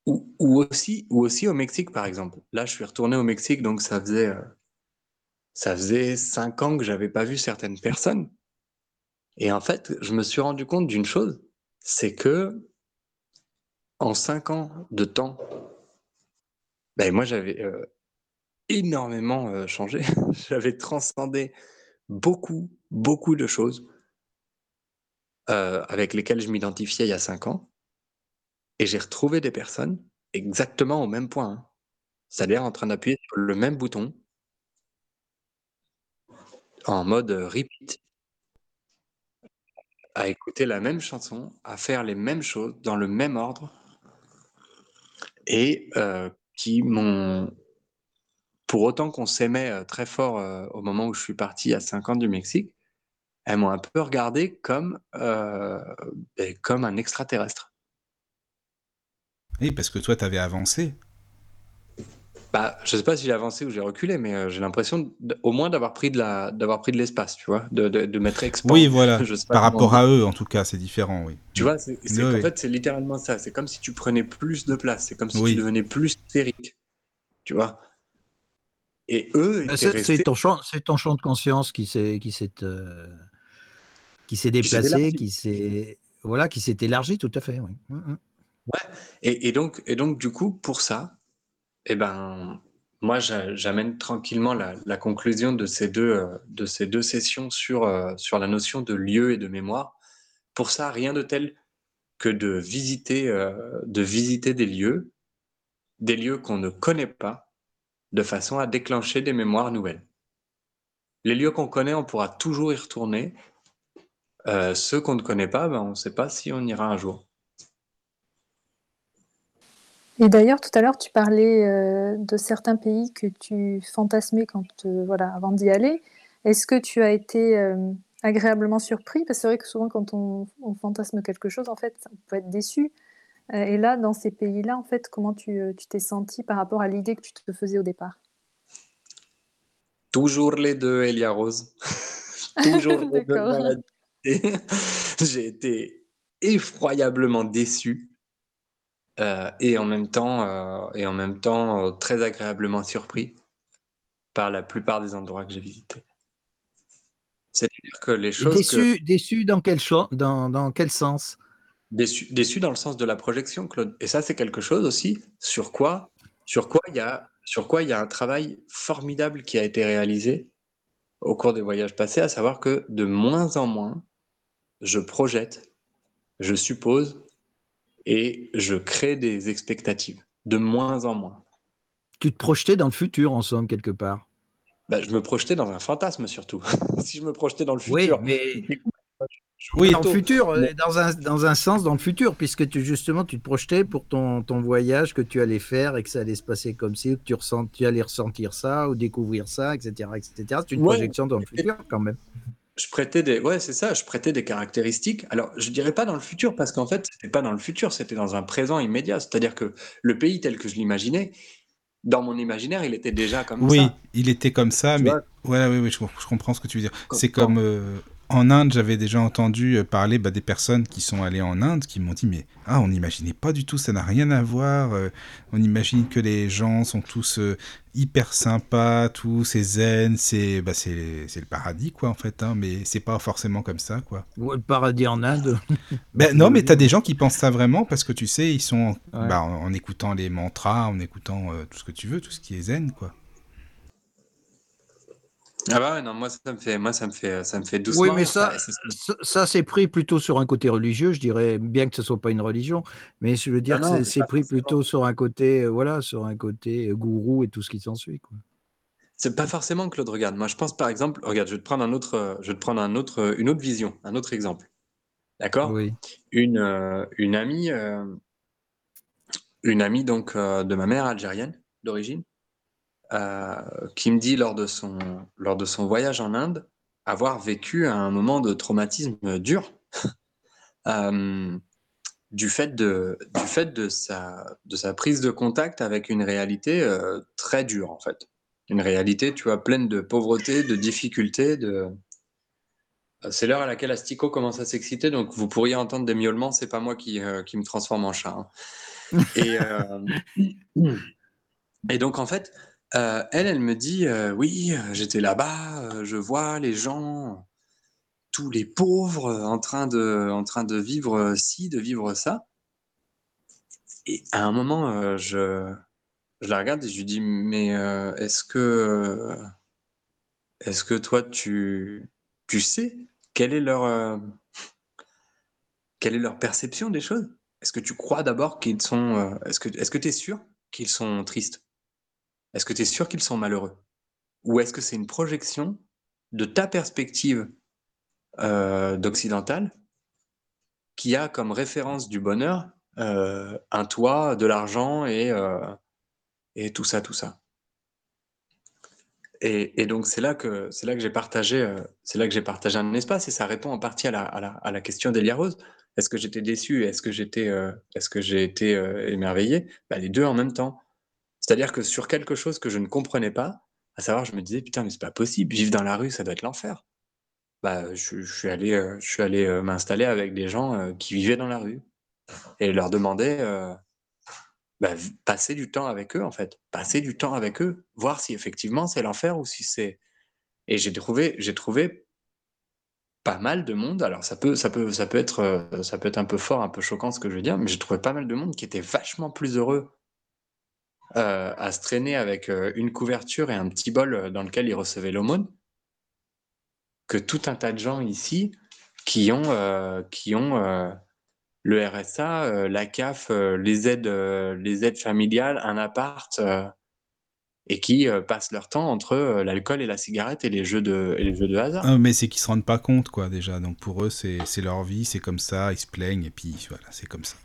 ou, aussi, ou aussi au Mexique, par exemple. Là, je suis retourné au Mexique, donc ça faisait, euh, ça faisait cinq ans que j'avais pas vu certaines personnes. Et en fait, je me suis rendu compte d'une chose, c'est que en cinq ans de temps, ben moi j'avais euh, énormément euh, changé. j'avais transcendé beaucoup, beaucoup de choses avec lesquelles je m'identifiais il y a cinq ans. Et j'ai retrouvé des personnes exactement au même point. Hein. C'est-à-dire en train d'appuyer sur le même bouton en mode repeat à écouter la même chanson, à faire les mêmes choses dans le même ordre et euh, qui m'ont pour autant qu'on s'aimait euh, très fort euh, au moment où je suis parti à 5 ans du Mexique, elles m'ont un peu regardé comme, ben, comme un extraterrestre. Oui, parce que toi, tu avais avancé. Bah, je sais pas si j'ai avancé ou j'ai reculé, mais euh, j'ai l'impression au moins d'avoir pris de la, d'avoir pris de l'espace, tu vois, de, de, de m'être expansé. Oui, voilà. Par rapport à eux, en tout cas, c'est différent, oui. Tu vois, c'est, en fait, c'est littéralement ça. C'est comme si tu prenais plus de place. C'est comme si tu devenais plus sphérique, tu vois. Et eux, bah, c'est, ton champ, c'est ton champ de conscience qui s'est, qui s'est, euh, qui s'est déplacé, qui s'est, voilà, qui s'est élargi, tout à fait. Oui. Mm, mm. Et, donc, du coup, pour ça eh ben, moi, j'amène tranquillement la, conclusion de ces deux, euh, sessions sur, euh, sur la notion de lieu et de mémoire. Pour ça, rien de tel que de visiter, euh, de visiter des lieux, des lieux qu'on ne connaît pas, de façon à déclencher des mémoires nouvelles. Les lieux qu'on connaît, on pourra toujours y retourner. ceux qu'on ne connaît pas, ben, on ne sait pas si on ira un jour. Et d'ailleurs, tout à l'heure, tu parlais euh, de certains pays que tu fantasmais quand, euh, voilà, avant d'y aller. Est-ce que tu as été euh, agréablement surpris? Parce que c'est vrai que souvent, quand on, fantasme quelque chose, en fait, on peut être déçu. et là, dans ces pays-là, en fait, comment tu t'es senti par rapport à l'idée que tu te faisais au départ? Toujours les deux, Elia Rose. Toujours les deux. J'ai été effroyablement déçu euh, et en même temps, euh, et en même temps euh, très agréablement surpris par la plupart des endroits que j'ai visités. C'est-à-dire que les choses. Déçu, déçu dans, quel dans, dans quel sens? Déçu, déçu dans le sens de la projection, Claude. Et ça, c'est quelque chose aussi sur quoi sur quoi il y a sur quoi il y a un travail formidable qui a été réalisé au cours des voyages passés, à savoir que de moins en moins, je projette, je suppose, et je crée des expectatives, de moins en moins. Tu te projetais dans le futur, en somme, quelque part? Bah, Je me projetais dans un fantasme, surtout. si je me projetais dans le futur. Oui, mais... Oui, dans le futur, euh, dans un, dans un sens, dans le futur, puisque tu, justement, tu te projetais pour ton, ton voyage que tu allais faire et que ça allait se passer comme si, que tu, ressens, tu allais ressentir ça ou découvrir ça, etc. etc. C'est une projection dans le futur, quand même je prêtais des, ouais, c'est ça, je prêtais des caractéristiques. Alors, je dirais pas dans le futur, parce qu'en fait, c'était pas dans le futur, c'était dans un présent immédiat. C'est-à-dire que le pays tel que je l'imaginais, dans mon imaginaire, il était déjà comme ça. Oui, il était comme ça, mais ouais, oui, oui, je, comprends ce que tu veux dire. C'est comme euh, en Inde, j'avais déjà entendu euh, parler bah, des personnes qui sont allées en Inde qui m'ont dit mais ah on n'imaginait pas du tout, ça n'a rien à voir. Euh, on imagine que les gens sont tous euh, hyper sympas, tous c'est zen, c'est bah, c'est le paradis quoi en fait, hein, mais c'est pas forcément comme ça quoi. le paradis en Inde. ben non, mais t'as des gens qui pensent ça vraiment parce que tu sais ils sont bah, en, écoutant les mantras, en écoutant tout ce que tu veux, tout ce qui est zen quoi. Ah bah non, moi ça me fait, moi ça me fait, ça me fait doucement. Oui, mais ça, ça, c'est pris plutôt sur un côté religieux, je dirais, bien que ce soit pas une religion, mais je veux dire ah que c'est pris plutôt sur un côté, euh, voilà, sur un côté euh, gourou et tout ce qui s'ensuit, quoi. C'est pas forcément Claude. Regarde, moi je pense par exemple, regarde, je vais te prendre un autre, je vais te prendre un autre, une autre vision, un autre exemple. D'accord? Oui. une, euh, une amie, euh, une amie donc euh, de ma mère algérienne d'origine, euh, qui me dit lors de son lors de son voyage en Inde avoir vécu un moment de traumatisme dur euh, du fait de du fait de sa de sa prise de contact avec une réalité euh, très dure en fait, une réalité tu vois pleine de pauvreté, de difficultés, de c'est l'heure à laquelle Astico commence à s'exciter, donc vous pourriez entendre des miaulements, c'est pas moi qui, euh, qui me transforme en chat. hein. Et, euh, et donc en fait, euh, elle, elle me dit, euh, oui, euh, j'étais là-bas, je vois les gens, tous les pauvres en train de, en train de vivre ci, de vivre ça. Et à un moment, je, je la regarde et je lui dis, mais est-ce que, est-ce que toi, tu, tu sais quelle est leur, quelle est leur perception des choses? Est-ce que tu crois d'abord qu'ils sont, est-ce que, est-ce que tu es sûr qu'ils sont tristes? Est-ce que tu es sûr qu'ils sont malheureux? Ou est-ce que c'est une projection de ta perspective euh, d'occidental qui a comme référence du bonheur euh, un toit, de l'argent et, euh, tout ça, tout ça? Et, donc c'est là que c'est là que j'ai partagé, c'est là que j'ai partagé un espace et ça répond en partie à la, question d'Elia Rose. Est-ce que j'étais déçu? Est-ce que j'étais, est-ce que j'ai été émerveillé? Bah, les deux en même temps. C'est-à-dire que sur quelque chose que je ne comprenais pas, à savoir, je me disais putain mais c'est pas possible, vivre dans la rue, ça doit être l'enfer. Bah, je, suis allé, euh, allé euh, m'installer avec des gens euh, qui vivaient dans la rue et leur demander bah, passer du temps avec eux en fait, passer du temps avec eux, voir si effectivement c'est l'enfer ou si c'est. Et j'ai trouvé, trouvé pas mal de monde. Alors ça peut, ça peut, ça peut être, ça peut être un peu fort, un peu choquant ce que je veux dire, mais j'ai trouvé pas mal de monde qui était vachement plus heureux euh, à se traîner avec euh, une couverture et un petit bol euh, dans lequel ils recevaient l'aumône que tout un tas de gens ici qui ont, euh, qui ont le RSA, la CAF, les aides, les aides familiales, un appart, et qui passent leur temps entre l'alcool et la cigarette et les jeux de, et les jeux de hasard. Ah, mais c'est qu'ils se rendent pas compte, quoi, déjà. Donc pour eux, c'est c'est leur vie, c'est comme ça, ils se plaignent, et puis voilà, c'est comme ça.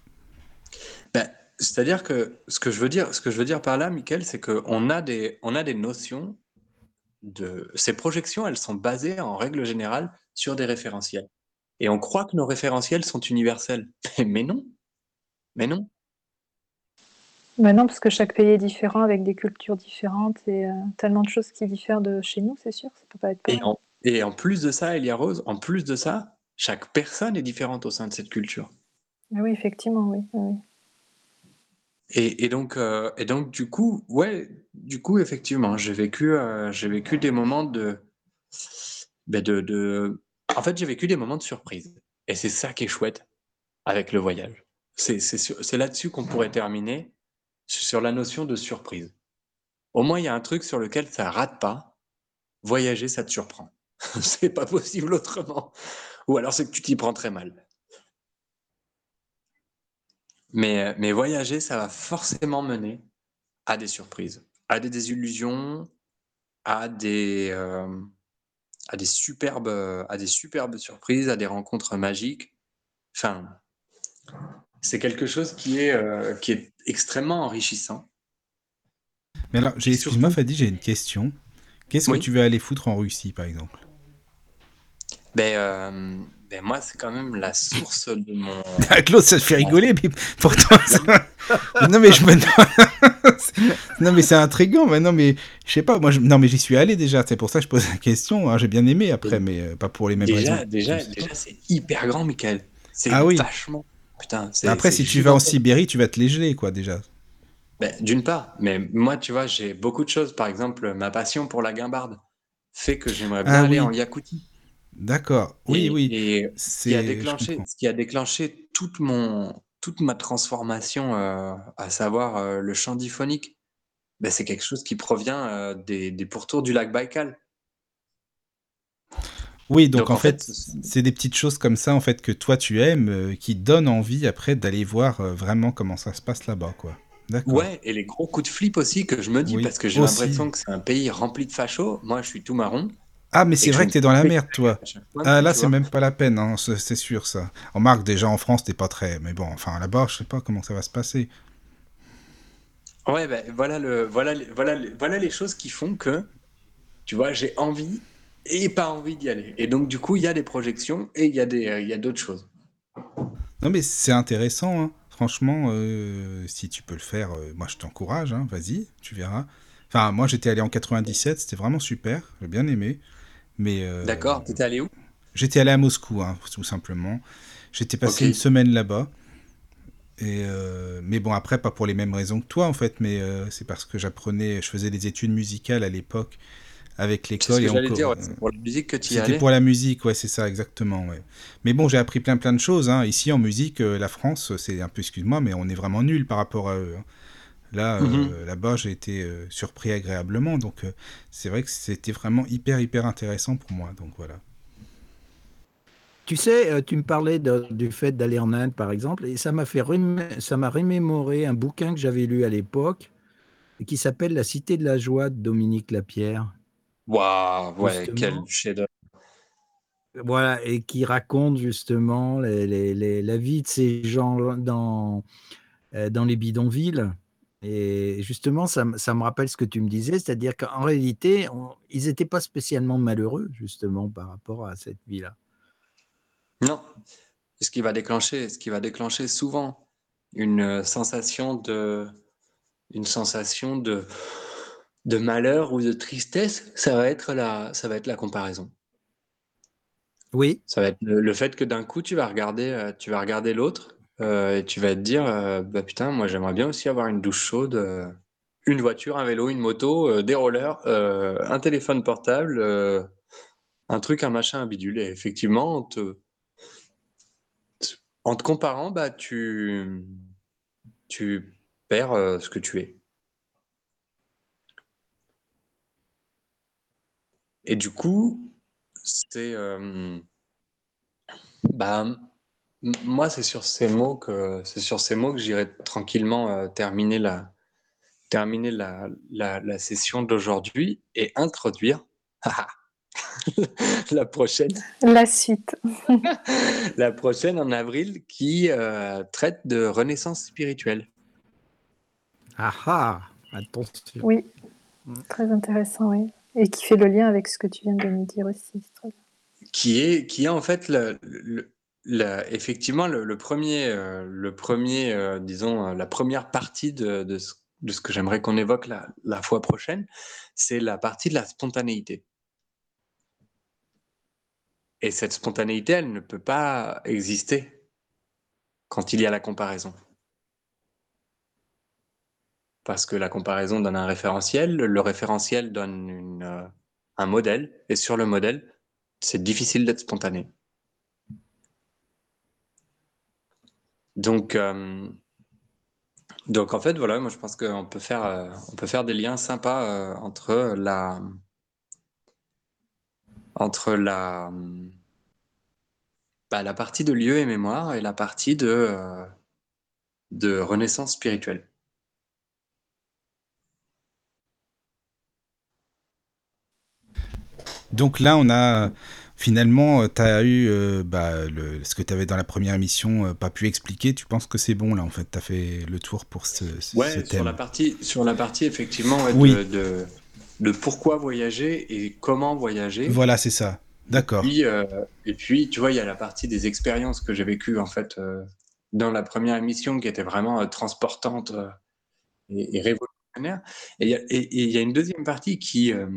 Ben, c'est-à-dire que ce que je veux dire, ce que je veux dire par là, Michael, c'est qu'on a des, on a des notions de ces projections, elles sont basées en règle générale sur des référentiels. Et on croit que nos référentiels sont universels. Mais non. Mais non. Bah non, parce que chaque pays est différent avec des cultures différentes et euh, tellement de choses qui diffèrent de chez nous, c'est sûr, ça peut pas être Et en, et en plus de ça, Elia Rose, en plus de ça, chaque personne est différente au sein de cette culture. Ah oui, effectivement, oui. oui. Et, et donc, euh, et donc, du coup, ouais, du coup, effectivement, j'ai vécu, euh, j'ai vécu des moments de, ben de, de, en fait, j'ai vécu des moments de surprise. Et c'est ça qui est chouette avec le voyage. C'est, là-dessus qu'on pourrait terminer sur la notion de surprise. Au moins, il y a un truc sur lequel ça rate pas. Voyager, ça te surprend. c'est pas possible autrement. Ou alors c'est que tu t'y prends très mal. Mais, mais voyager, ça va forcément mener à des surprises, à des désillusions, à des, euh, à des superbes, à des superbes surprises, à des rencontres magiques. Enfin, c'est quelque chose qui est, euh, qui est extrêmement enrichissant. Mais alors, excuse-moi, Fadi, j'ai une question. Qu'est-ce Oui. que tu veux aller foutre en Russie, par exemple? Ben, euh, ben moi, c'est quand même la source de mon. Ah, Claude, ça te fait rigoler, mais pourtant, ça... non mais je me, non mais c'est intriguant, mais non mais je sais pas, moi, je... non mais j'y suis allé déjà, c'est pour ça que je pose la question. hein. J'ai bien aimé après, mais euh, pas pour les mêmes Déjà, raisons. déjà, déjà c'est hyper grand, Michael. C'est Ah oui. vachement. Putain, c'est. Après, si tu vas en. Sibérie, tu vas te les geler, quoi, déjà. Ben, D'une part, mais moi, tu vois, j'ai beaucoup de choses. Par exemple, ma passion pour la guimbarde fait que j'aimerais bien Ah aller oui. en Yakoutie. D'accord. Oui, Et- oui. Et ce qui a déclenché, comprends. ce qui a déclenché toute mon, toute ma transformation, euh, à savoir euh, le chant diphonique, ben, c'est quelque chose qui provient euh, des, des pourtours du lac Baïkal. Oui, donc, Donc, en, en fait, fait, c'est- des petites choses comme ça, en fait, que toi tu aimes, qui donnent envie après d'aller voir vraiment comment ça se passe là-bas, quoi. D'accord. Ouais, et les gros coups de flip aussi que je me dis, Oui, parce que j'ai l'impression que c'est un pays rempli de fachos. Moi, je suis tout marron. Ah, mais c'est vrai que t'es dans la me- merde, toi. fois, Ah, là, c'est même pas la peine, hein, c'est sûr, ça. On marque déjà en France, t'es pas très. Mais bon, enfin, là-bas, je sais pas comment ça va se passer. Ouais, ben voilà, le, voilà, les- voilà, voilà les choses qui font que, tu vois, j'ai envie et pas envie d'y aller. Et donc, du coup, il y a des projections et il y a des, euh, il y a d'autres choses. Non, mais c'est intéressant, hein. Franchement, euh, si tu peux le faire, euh, moi, je t'encourage, hein. Vas-y, tu verras. Enfin, moi, j'étais allé en 97, c'était vraiment super, j'ai bien aimé. Mais. euh, D'accord, t'étais allé où? J'étais allé à Moscou, hein, tout simplement. J'étais passé une semaine là-bas. Et euh, mais bon, après, pas pour les mêmes raisons que toi, en fait, mais euh, c'est parce que j'apprenais, je faisais des études musicales à l'époque avec C'est ce l'école. dire, ouais, c'est pour la musique que tu y C'était pour la musique, ouais, c'est ça, exactement, ouais. Mais bon, j'ai appris plein plein de choses, hein. Ici, en musique, euh, la France, c'est un peu, excuse-moi, mais on est vraiment nul par rapport à eux. hein. Là, euh, Mhm. là-bas, j'ai été euh, surpris agréablement, donc euh, c'est vrai que c'était vraiment hyper hyper intéressant pour moi, donc voilà. Tu sais, euh, tu me parlais de- du fait d'aller en Inde, par exemple, et ça m'a fait ça m'a remémoré un bouquin que j'avais lu à l'époque qui s'appelle La Cité de la Joie de Dominique Lapierre. Waouh, ouais, Justement. quel chef-d'œuvre. Voilà, et qui raconte justement les- les- les- la vie de ces gens dans, euh, dans les bidonvilles. Et justement, ça, me- ça me rappelle ce que tu me disais, c'est-à-dire qu'en réalité, on- ils n'étaient pas spécialement malheureux, justement, par rapport à cette vie-là. Non. Ce qui va déclencher, ce qui va déclencher souvent une euh, sensation de, une sensation de, de malheur ou de tristesse, ça va être la, ça va être la comparaison. Oui, Ça va être le, le fait que d'un coup, tu vas regarder, euh, tu vas regarder l'autre euh, et tu vas te dire, euh, bah putain, moi j'aimerais bien aussi avoir une douche chaude, euh, une voiture, un vélo, une moto, des rollers, un téléphone portable, un truc, un machin, un bidule. Et effectivement, en te, en te comparant, bah tu, tu perds ce que tu es. Et du coup, c'est bah, m- moi c'est sur ces mots que c'est sur ces mots que j'irai tranquillement euh, terminer la terminer la, la, la session d'aujourd'hui et introduire la prochaine La suite. la prochaine en avril qui euh, traite de renaissance spirituelle. ah ah, attention. Oui, très intéressant, oui. Et qui fait le lien avec ce que tu viens de nous dire aussi. qui est, qui est en fait le, le- effectivement le, premier, euh, le premier euh, disons, euh, la première partie de, ce, que j'aimerais qu'on évoque la, fois prochaine, c'est la partie de la spontanéité. Et cette spontanéité, elle ne peut pas exister quand il y a la comparaison. Parce que la comparaison donne un référentiel, le référentiel donne euh, un modèle, et sur le modèle, c'est difficile d'être spontané. Donc, euh, donc en fait, voilà, moi je pense qu'on peut faire, euh, on peut faire des liens sympas euh, entre la, entre la, bah, la partie de lieu et mémoire et la partie de renaissance spirituelle. Donc là, on a finalement, tu as eu euh, bah, le, ce que tu avais dans la première émission euh, pas pu expliquer. Tu penses que c'est bon là, en fait, tu as fait le tour pour ce, ce- ce Ouais, sur la partie, sur la partie effectivement ouais, Oui. de, de, de pourquoi voyager et comment voyager. Voilà, c'est ça. D'accord. Euh, et puis, tu vois, il y a la partie des expériences que j'ai vécues en fait euh, dans la première émission qui était vraiment euh, transportante euh, et, et révolutionnaire. Et il y, y a une deuxième partie qui, euh,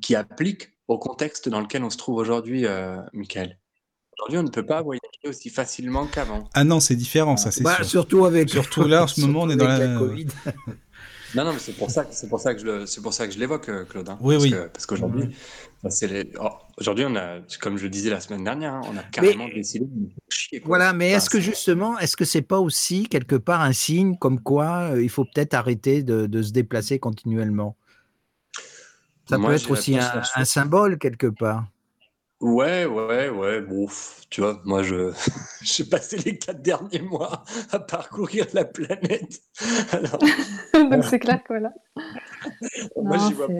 qui applique au contexte dans lequel on se trouve aujourd'hui, euh, Michael. Aujourd'hui, on ne peut pas voyager aussi facilement qu'avant. Ah non, c'est différent, ça, c'est Bah, sûr. surtout avec, Surtout là, en ce moment, on est dans la- Covid. Non, non, mais c'est pour ça, que- c'est pour ça que je le, c'est pour ça que je l'évoque, euh, Claude. hein. Oui, parce oui. que- parce qu'aujourd'hui, enfin, c'est les- oh, aujourd'hui, on a, comme je le disais la semaine dernière, hein, on a carrément décidé de nous faire chier. quoi. Voilà, mais Enfin, est-ce que justement, est-ce que c'est pas aussi quelque part un signe comme quoi euh, il faut peut-être arrêter de, de se déplacer continuellement? Ça Moi, peut être aussi un, un symbole quelque part. Ouais, ouais, ouais. Bon, tu vois, moi, je j'ai passé les quatre derniers mois à parcourir la planète. Alors, Donc c'est clair que voilà. moi, j'y vois pas,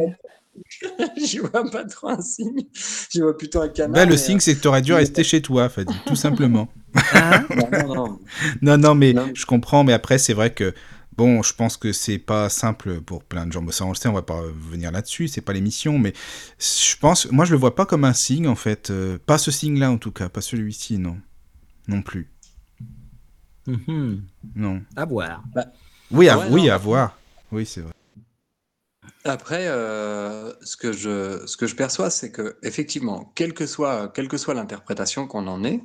Je vois pas trop un signe. Je vois plutôt un canard. Bah, le signe, c'est que tu aurais dû rester chez toi, Fadi, tout simplement. Hein euh, non, non, non. Non, non, mais Non. je comprends, mais après, c'est vrai que, bon, je pense que c'est pas simple pour plein de gens. Bon, ça, on le sait, on va pas venir là-dessus, c'est pas l'émission, mais je pense, moi, je le vois pas comme un signe, en fait. euh, pas ce signe-là, en tout cas, pas celui-ci, non. Non plus. Mhm. Non. À voir. Oui, à, Ouais, oui, non. à voir. Oui, c'est vrai. Après, euh, ce, que je, ce que je perçois, c'est que effectivement, quelle que soit, quelle que soit l'interprétation qu'on en ait,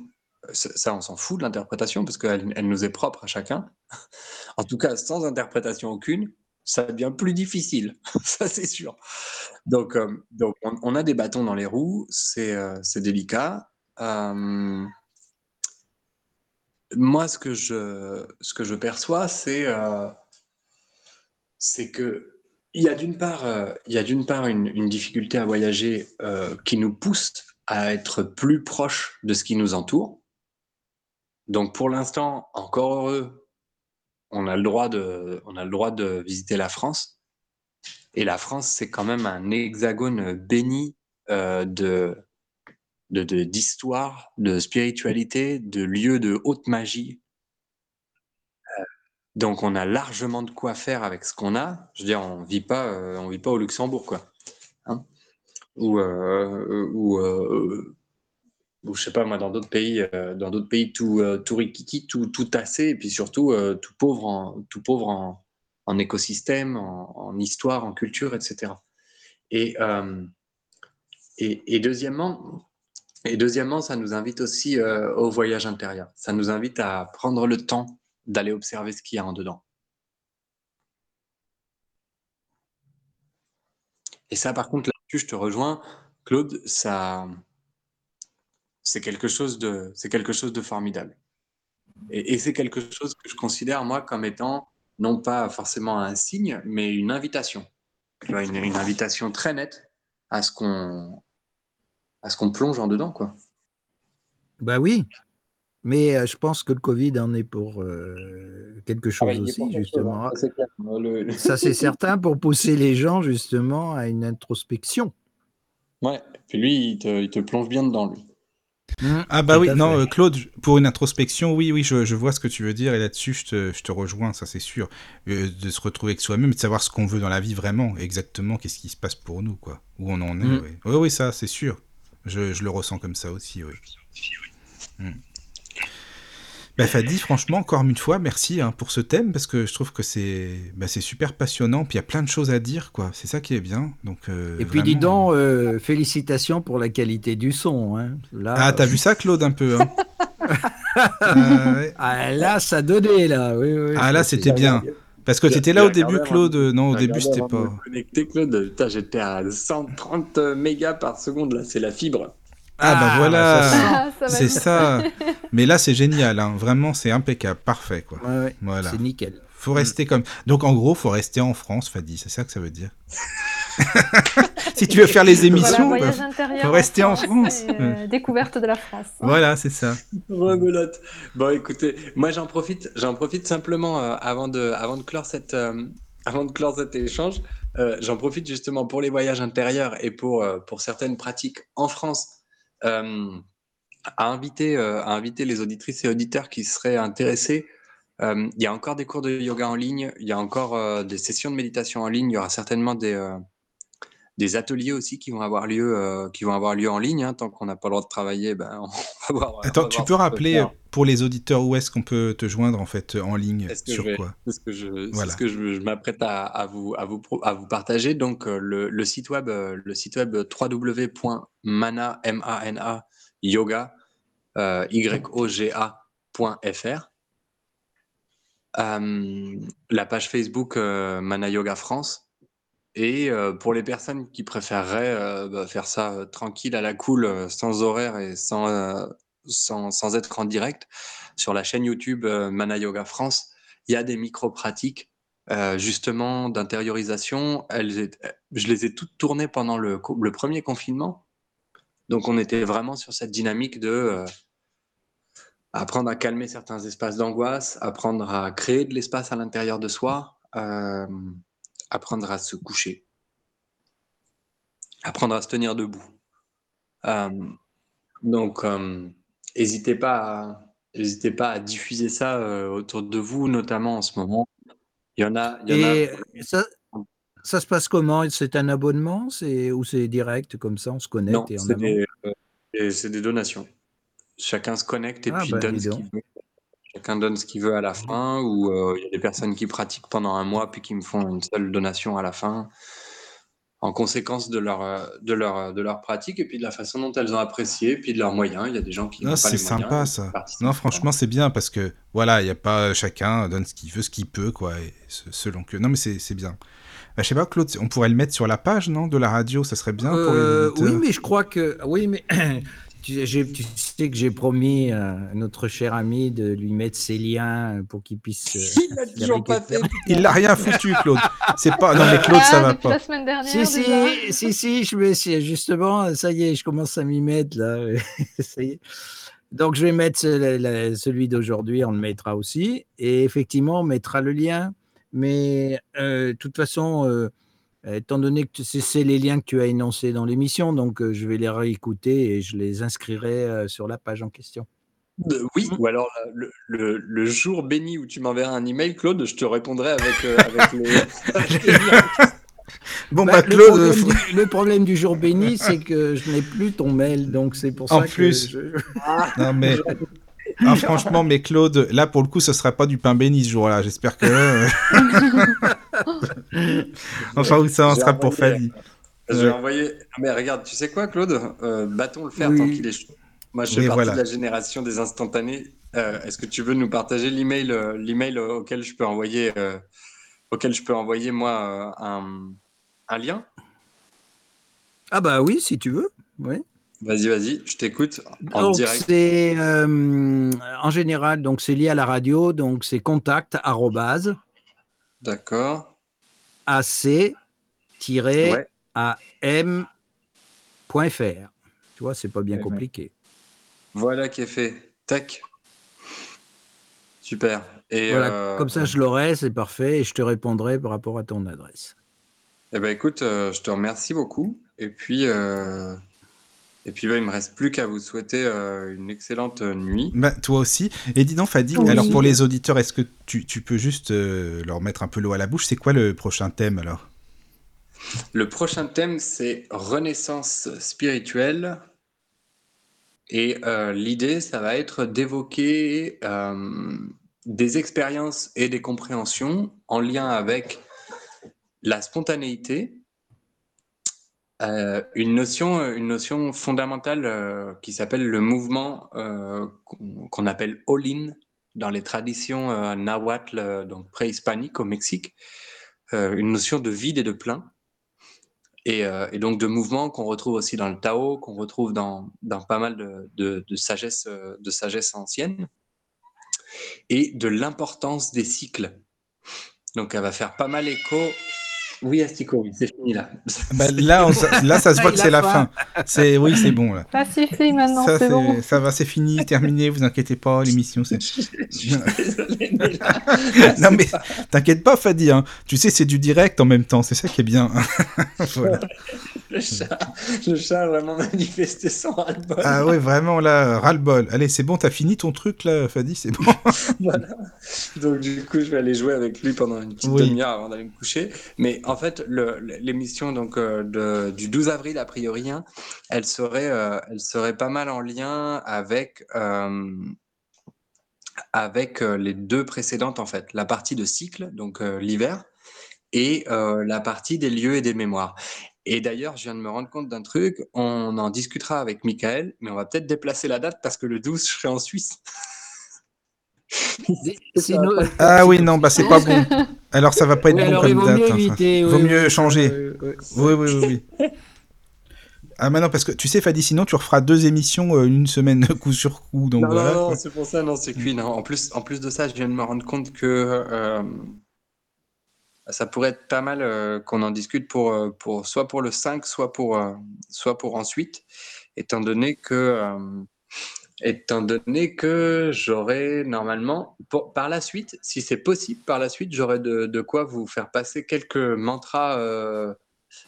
ça, on s'en fout de l'interprétation parce qu'elle elle nous est propre à chacun. En tout cas, sans interprétation aucune, ça devient plus difficile, ça c'est sûr. Donc, euh, donc on, a des bâtons dans les roues, c'est euh, délicat. Euh, moi, ce que je, ce que je perçois, c'est euh, c'est que il y a d'une part, il y a part une, une difficulté à voyager qui nous pousse à être plus proche de ce qui nous entoure. Donc pour l'instant, encore heureux, on a le droit de, on a le droit de visiter la France. Et la France, c'est quand même un hexagone béni euh, de d'histoire, de, spiritualité, de lieux de haute magie. Euh, donc on a largement de quoi faire avec ce qu'on a. Je veux dire, on vit pas, euh, on vit pas au Luxembourg, quoi. Hein ou ou ou je sais pas moi dans d'autres pays, euh, dans d'autres pays tout euh, tout rikiki, tout tout tassé et puis surtout euh, tout pauvre en tout pauvre en, écosystème, en, en histoire, en culture, etc. Et euh, et, et deuxièmement, et deuxièmement, ça nous invite aussi au voyage intérieur. Ça nous invite à prendre le temps d'aller observer ce qu'il y a en dedans. Et ça, par contre, là-dessus, je te rejoins, Claude, ça, c'est quelque chose de, c'est quelque chose de formidable. Et, et c'est quelque chose que je considère moi comme étant non pas forcément un signe, mais une invitation. Une, une invitation très nette à ce qu'on, à ce qu'on plonge en dedans, quoi. Bah oui. Mais euh, je pense que le Covid en est pour euh, quelque chose Ah bah, aussi, quelque chose, justement. hein, ça, c'est clair. Le- le- Ça, c'est certain pour pousser les gens, justement, à une introspection. Ouais, puis lui, il te, il te plonge bien dedans, lui. Ah bah oui, non, euh, Claude, pour une introspection, oui, oui, je, je vois ce que tu veux dire, et là-dessus, je te, je te rejoins, ça c'est sûr. Euh, de se retrouver avec soi-même, et de savoir ce qu'on veut dans la vie vraiment, exactement, qu'est-ce qui se passe pour nous, quoi, où on en est, Mm. oui. Oui, oui, ça, c'est sûr. Je, je le ressens comme ça aussi, oui. Mm. Bah Fadi, franchement, encore une fois, merci hein, pour ce thème, parce que je trouve que c'est bah, c'est super passionnant, puis il y a plein de choses à dire, quoi. C'est ça qui est bien, donc... euh, Et puis, dis donc, euh, félicitations pour la qualité du son. hein. Là, Ah, t'as vu ça, Claude, un peu hein? Ah, ouais. ah, là, ça donnait, là. Oui, oui, Ah, là, c'était bien. Parce que J'ai- t'étais là au début, Claude. Non, au début, c'était pas. me connecter, Claude. J'étais à 130 mégas par seconde, là, c'est la fibre. Ah, bah voilà. ça sent. Ah, ça va C'est être- ça. Mais là, c'est génial. hein. Vraiment, c'est impeccable. Parfait, quoi. Ouais, ouais, Voilà. C'est nickel. Faut rester comme. Donc, en gros, faut rester en France, Fadi. C'est ça que ça veut dire? si tu veux faire les Voilà, émissions, voyage bah, faut rester en France. et, euh, découverte de la France. hein. voilà, c'est ça. Rebelote. Bon, écoutez, moi, j'en profite, j'en profite simplement euh, avant, de, avant, de clore cette, euh, avant de clore cet échange. euh, j'en profite justement pour les voyages intérieurs et pour, euh, pour certaines pratiques en France. Euh, à inviter, euh, à inviter les auditrices et auditeurs qui seraient intéressés. Euh, il y a encore des cours de yoga en ligne, il y a encore des sessions de méditation en ligne, il y aura certainement des, des ateliers aussi qui vont avoir lieu, euh, qui vont avoir lieu en ligne. hein. Tant qu'on n'a pas le droit de travailler, ben, on va voir. Attends, va tu voir peux rappeler pour les auditeurs où est-ce qu'on peut te joindre en fait en ligne C'est ce que sur vais- quoi? c'est ce que je, c'est Voilà. ce que je, je m'apprête à, à vous, à, vous, pro- à vous partager. Donc, euh, le, le site web, euh, le site web www.mana, M-A-N-A, yoga, euh, Y-O-G-A.fr. Euh, la page Facebook Mana Yoga France. Et euh, pour les personnes qui préféreraient euh, bah, faire ça euh, tranquille, à la cool, sans horaire et sans, sans, être en direct, sur la chaîne YouTube Mana Yoga France, il y a des micro-pratiques justement d'intériorisation. Je les ai toutes tournées pendant le, premier confinement. Donc on était vraiment sur cette dynamique de apprendre à calmer certains espaces d'angoisse, apprendre à créer de l'espace à l'intérieur de soi, apprendre à se coucher. apprendre à se tenir debout. Euh, donc, n'hésitez pas, à, pas à diffuser ça autour de vous, notamment en ce moment. Il y en a. Il y en Et Ça, ça, se passe comment? C'est un abonnement? Ou c'est direct comme ça On se connecte Non, c'est des, des, donations. Chacun se connecte et ah, puis bah, donne ce qu'il veut. Chacun donne ce qu'il veut à la fin, ou euh, il y a des personnes qui pratiquent pendant un mois puis qui me font une seule donation à la fin, en conséquence de leur, euh, de leur, de leur pratique et puis de la façon dont elles ont apprécié, puis de leurs moyens. Il y a des gens qui non, c'est sympa ça. Non, franchement, c'est bien parce que voilà, il n'y a pas chacun donne ce qu'il veut, ce qu'il peut, quoi, et selon que. Non, mais c'est bien. Bah, je sais pas, Claude, on pourrait le mettre sur la page, non, de la radio, ça serait bien pour les euh, Oui, mais je crois que, oui, mais Tu, tu, sais que j'ai promis à notre cher ami de lui mettre ses liens pour qu'il puisse. Euh, il l'a toujours pas fait. Il l'a rien foutu, Claude. C'est pas. Non, mais Claude, ça va pas. La semaine dernière. Si, si, si, si, je me justement, ça y est, je commence à m'y mettre là. ça y est. Donc, je vais mettre celui d'aujourd'hui, on le mettra aussi. Et effectivement, on mettra le lien. Mais euh, de toute façon, euh, euh, étant donné que c'est les liens que tu as énoncés dans l'émission, donc euh, je vais les réécouter et je les inscrirai euh, sur la page en question. oui, mmh. ou alors le, jour béni où tu m'enverras un email, Claude, je te répondrai avec, avec les. Bon, bah, bah Claude, le problème, du, jour béni, c'est que je n'ai plus ton mail, donc c'est pour ça en plus. Je... non mais ah, franchement, mais Claude, là pour le coup, ce sera pas du pain béni ce jour-là. J'espère que. Euh, enfin, où ça en sera pour Fadi. Je vais envoyer. Mais regarde, tu sais quoi, Claude? Euh, Battons le faire tant qu'il est chaud? Moi, je fais partie de la génération des instantanés. Euh, est-ce que tu veux nous partager l'email, l'email auquel je peux envoyer, auquel je peux envoyer moi un, un lien? Ah bah oui, si tu veux. Oui. Vas-y, vas-y, je t'écoute en direct. C'est euh, en général, donc c'est lié à la radio, donc c'est contact arrobase. D'accord. AC am.fr. Tu vois, c'est pas bien compliqué. Voilà qui est fait. Tac. Super. Et voilà, comme ça, je l'aurai, c'est parfait, et je te répondrai par rapport à ton adresse. Eh ben, écoute, euh, je te remercie beaucoup. Et puis, euh, et puis, bah, il me reste plus qu'à vous souhaiter euh, une excellente euh, nuit. Bah, toi aussi. Et dis donc, Fadi, alors pour les auditeurs, est-ce que tu, tu, peux juste euh, leur mettre un peu l'eau à la bouche? C'est quoi le prochain thème alors? Le prochain thème, c'est Renaissance spirituelle. Et l'idée, ça va être d'évoquer des expériences et des compréhensions en lien avec la spontanéité, euh, une notion, une notion fondamentale euh, qui s'appelle le mouvement euh, qu'on appelle all-in dans les traditions nahuatl, donc préhispaniques au Mexique, une notion de vide et de plein, et, donc de mouvement qu'on retrouve aussi dans le Tao, qu'on retrouve dans, pas mal de, sagesse, de sagesse ancienne, et de l'importance des cycles. Donc elle va faire pas mal écho oui, Astico, c'est fini là. Bah, là, là, ça se voit que c'est la fin. C'est oui, c'est bon là. Ça suffit maintenant, c'est bon. Ça va, c'est fini, terminé. Vous inquiétez pas, l'émission. C'est. non mais t'inquiète pas, Fadi. Hein. Tu sais, c'est du direct en même temps. C'est ça qui est bien. le, chat, le chat a vraiment manifesté son ras-le-bol. Ah oui, vraiment là, ras-le-bol. Allez, c'est bon, t'as fini ton truc là, Fadi, c'est bon. voilà. Donc du coup, je vais aller jouer avec lui pendant une petite demi-heure avant d'aller me coucher. Mais en fait, l'émission donc euh, du 12 avril a priori, hein, elle serait, euh, elle serait pas mal en lien avec euh, avec les deux précédentes en fait, la partie de cycle, donc l'hiver, et la partie des lieux et des mémoires. Et d'ailleurs, je viens de me rendre compte d'un truc, on en discutera avec Michael, mais on va peut-être déplacer la date parce que le 12, je serai en Suisse. Ah oui, non, bah c'est pas bon. Alors ça va pas être bon comme date. Mieux vaut mieux changer. oui, oui, oui, oui. Ah maintenant parce que tu sais Fadi sinon tu referas deux émissions euh, une semaine coup sur coup donc non, voilà. Non, c'est pour ça non c'est cuit En plus en plus de ça je viens de me rendre compte que euh, ça pourrait être pas mal euh, qu'on en discute pour pour soit pour le 5 soit pour soit pour ensuite étant donné que étant donné que j'aurai normalement, par la suite, si c'est possible, par la suite, j'aurai de, quoi vous faire passer quelques mantras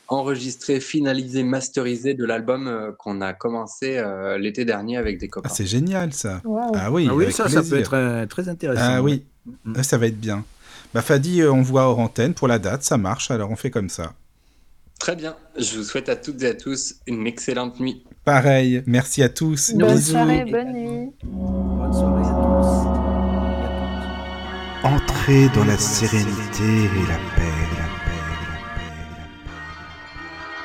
enregistré, finalisé, masterisé de l'album euh, qu'on a commencé euh, l'été dernier avec des Ah, copains. c'est génial ça. Ah oui, Ah oui, ça, ça peut être euh, très intéressant. Ah oui, Mm. Ah, ça va être bien. Bah Fadi, euh, on voit hors antenne pour la date, ça marche, alors on fait comme ça. Très bien. Je vous souhaite à toutes et à tous une excellente nuit. Pareil, merci à tous. Bonne Bisous. soirée, bonne nuit. Bonne soirée à tous. Et à toutes. Entrez dans la sérénité et la paix, la paix, la paix, la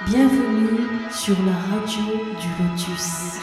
paix. Bienvenue sur la radio du Lotus.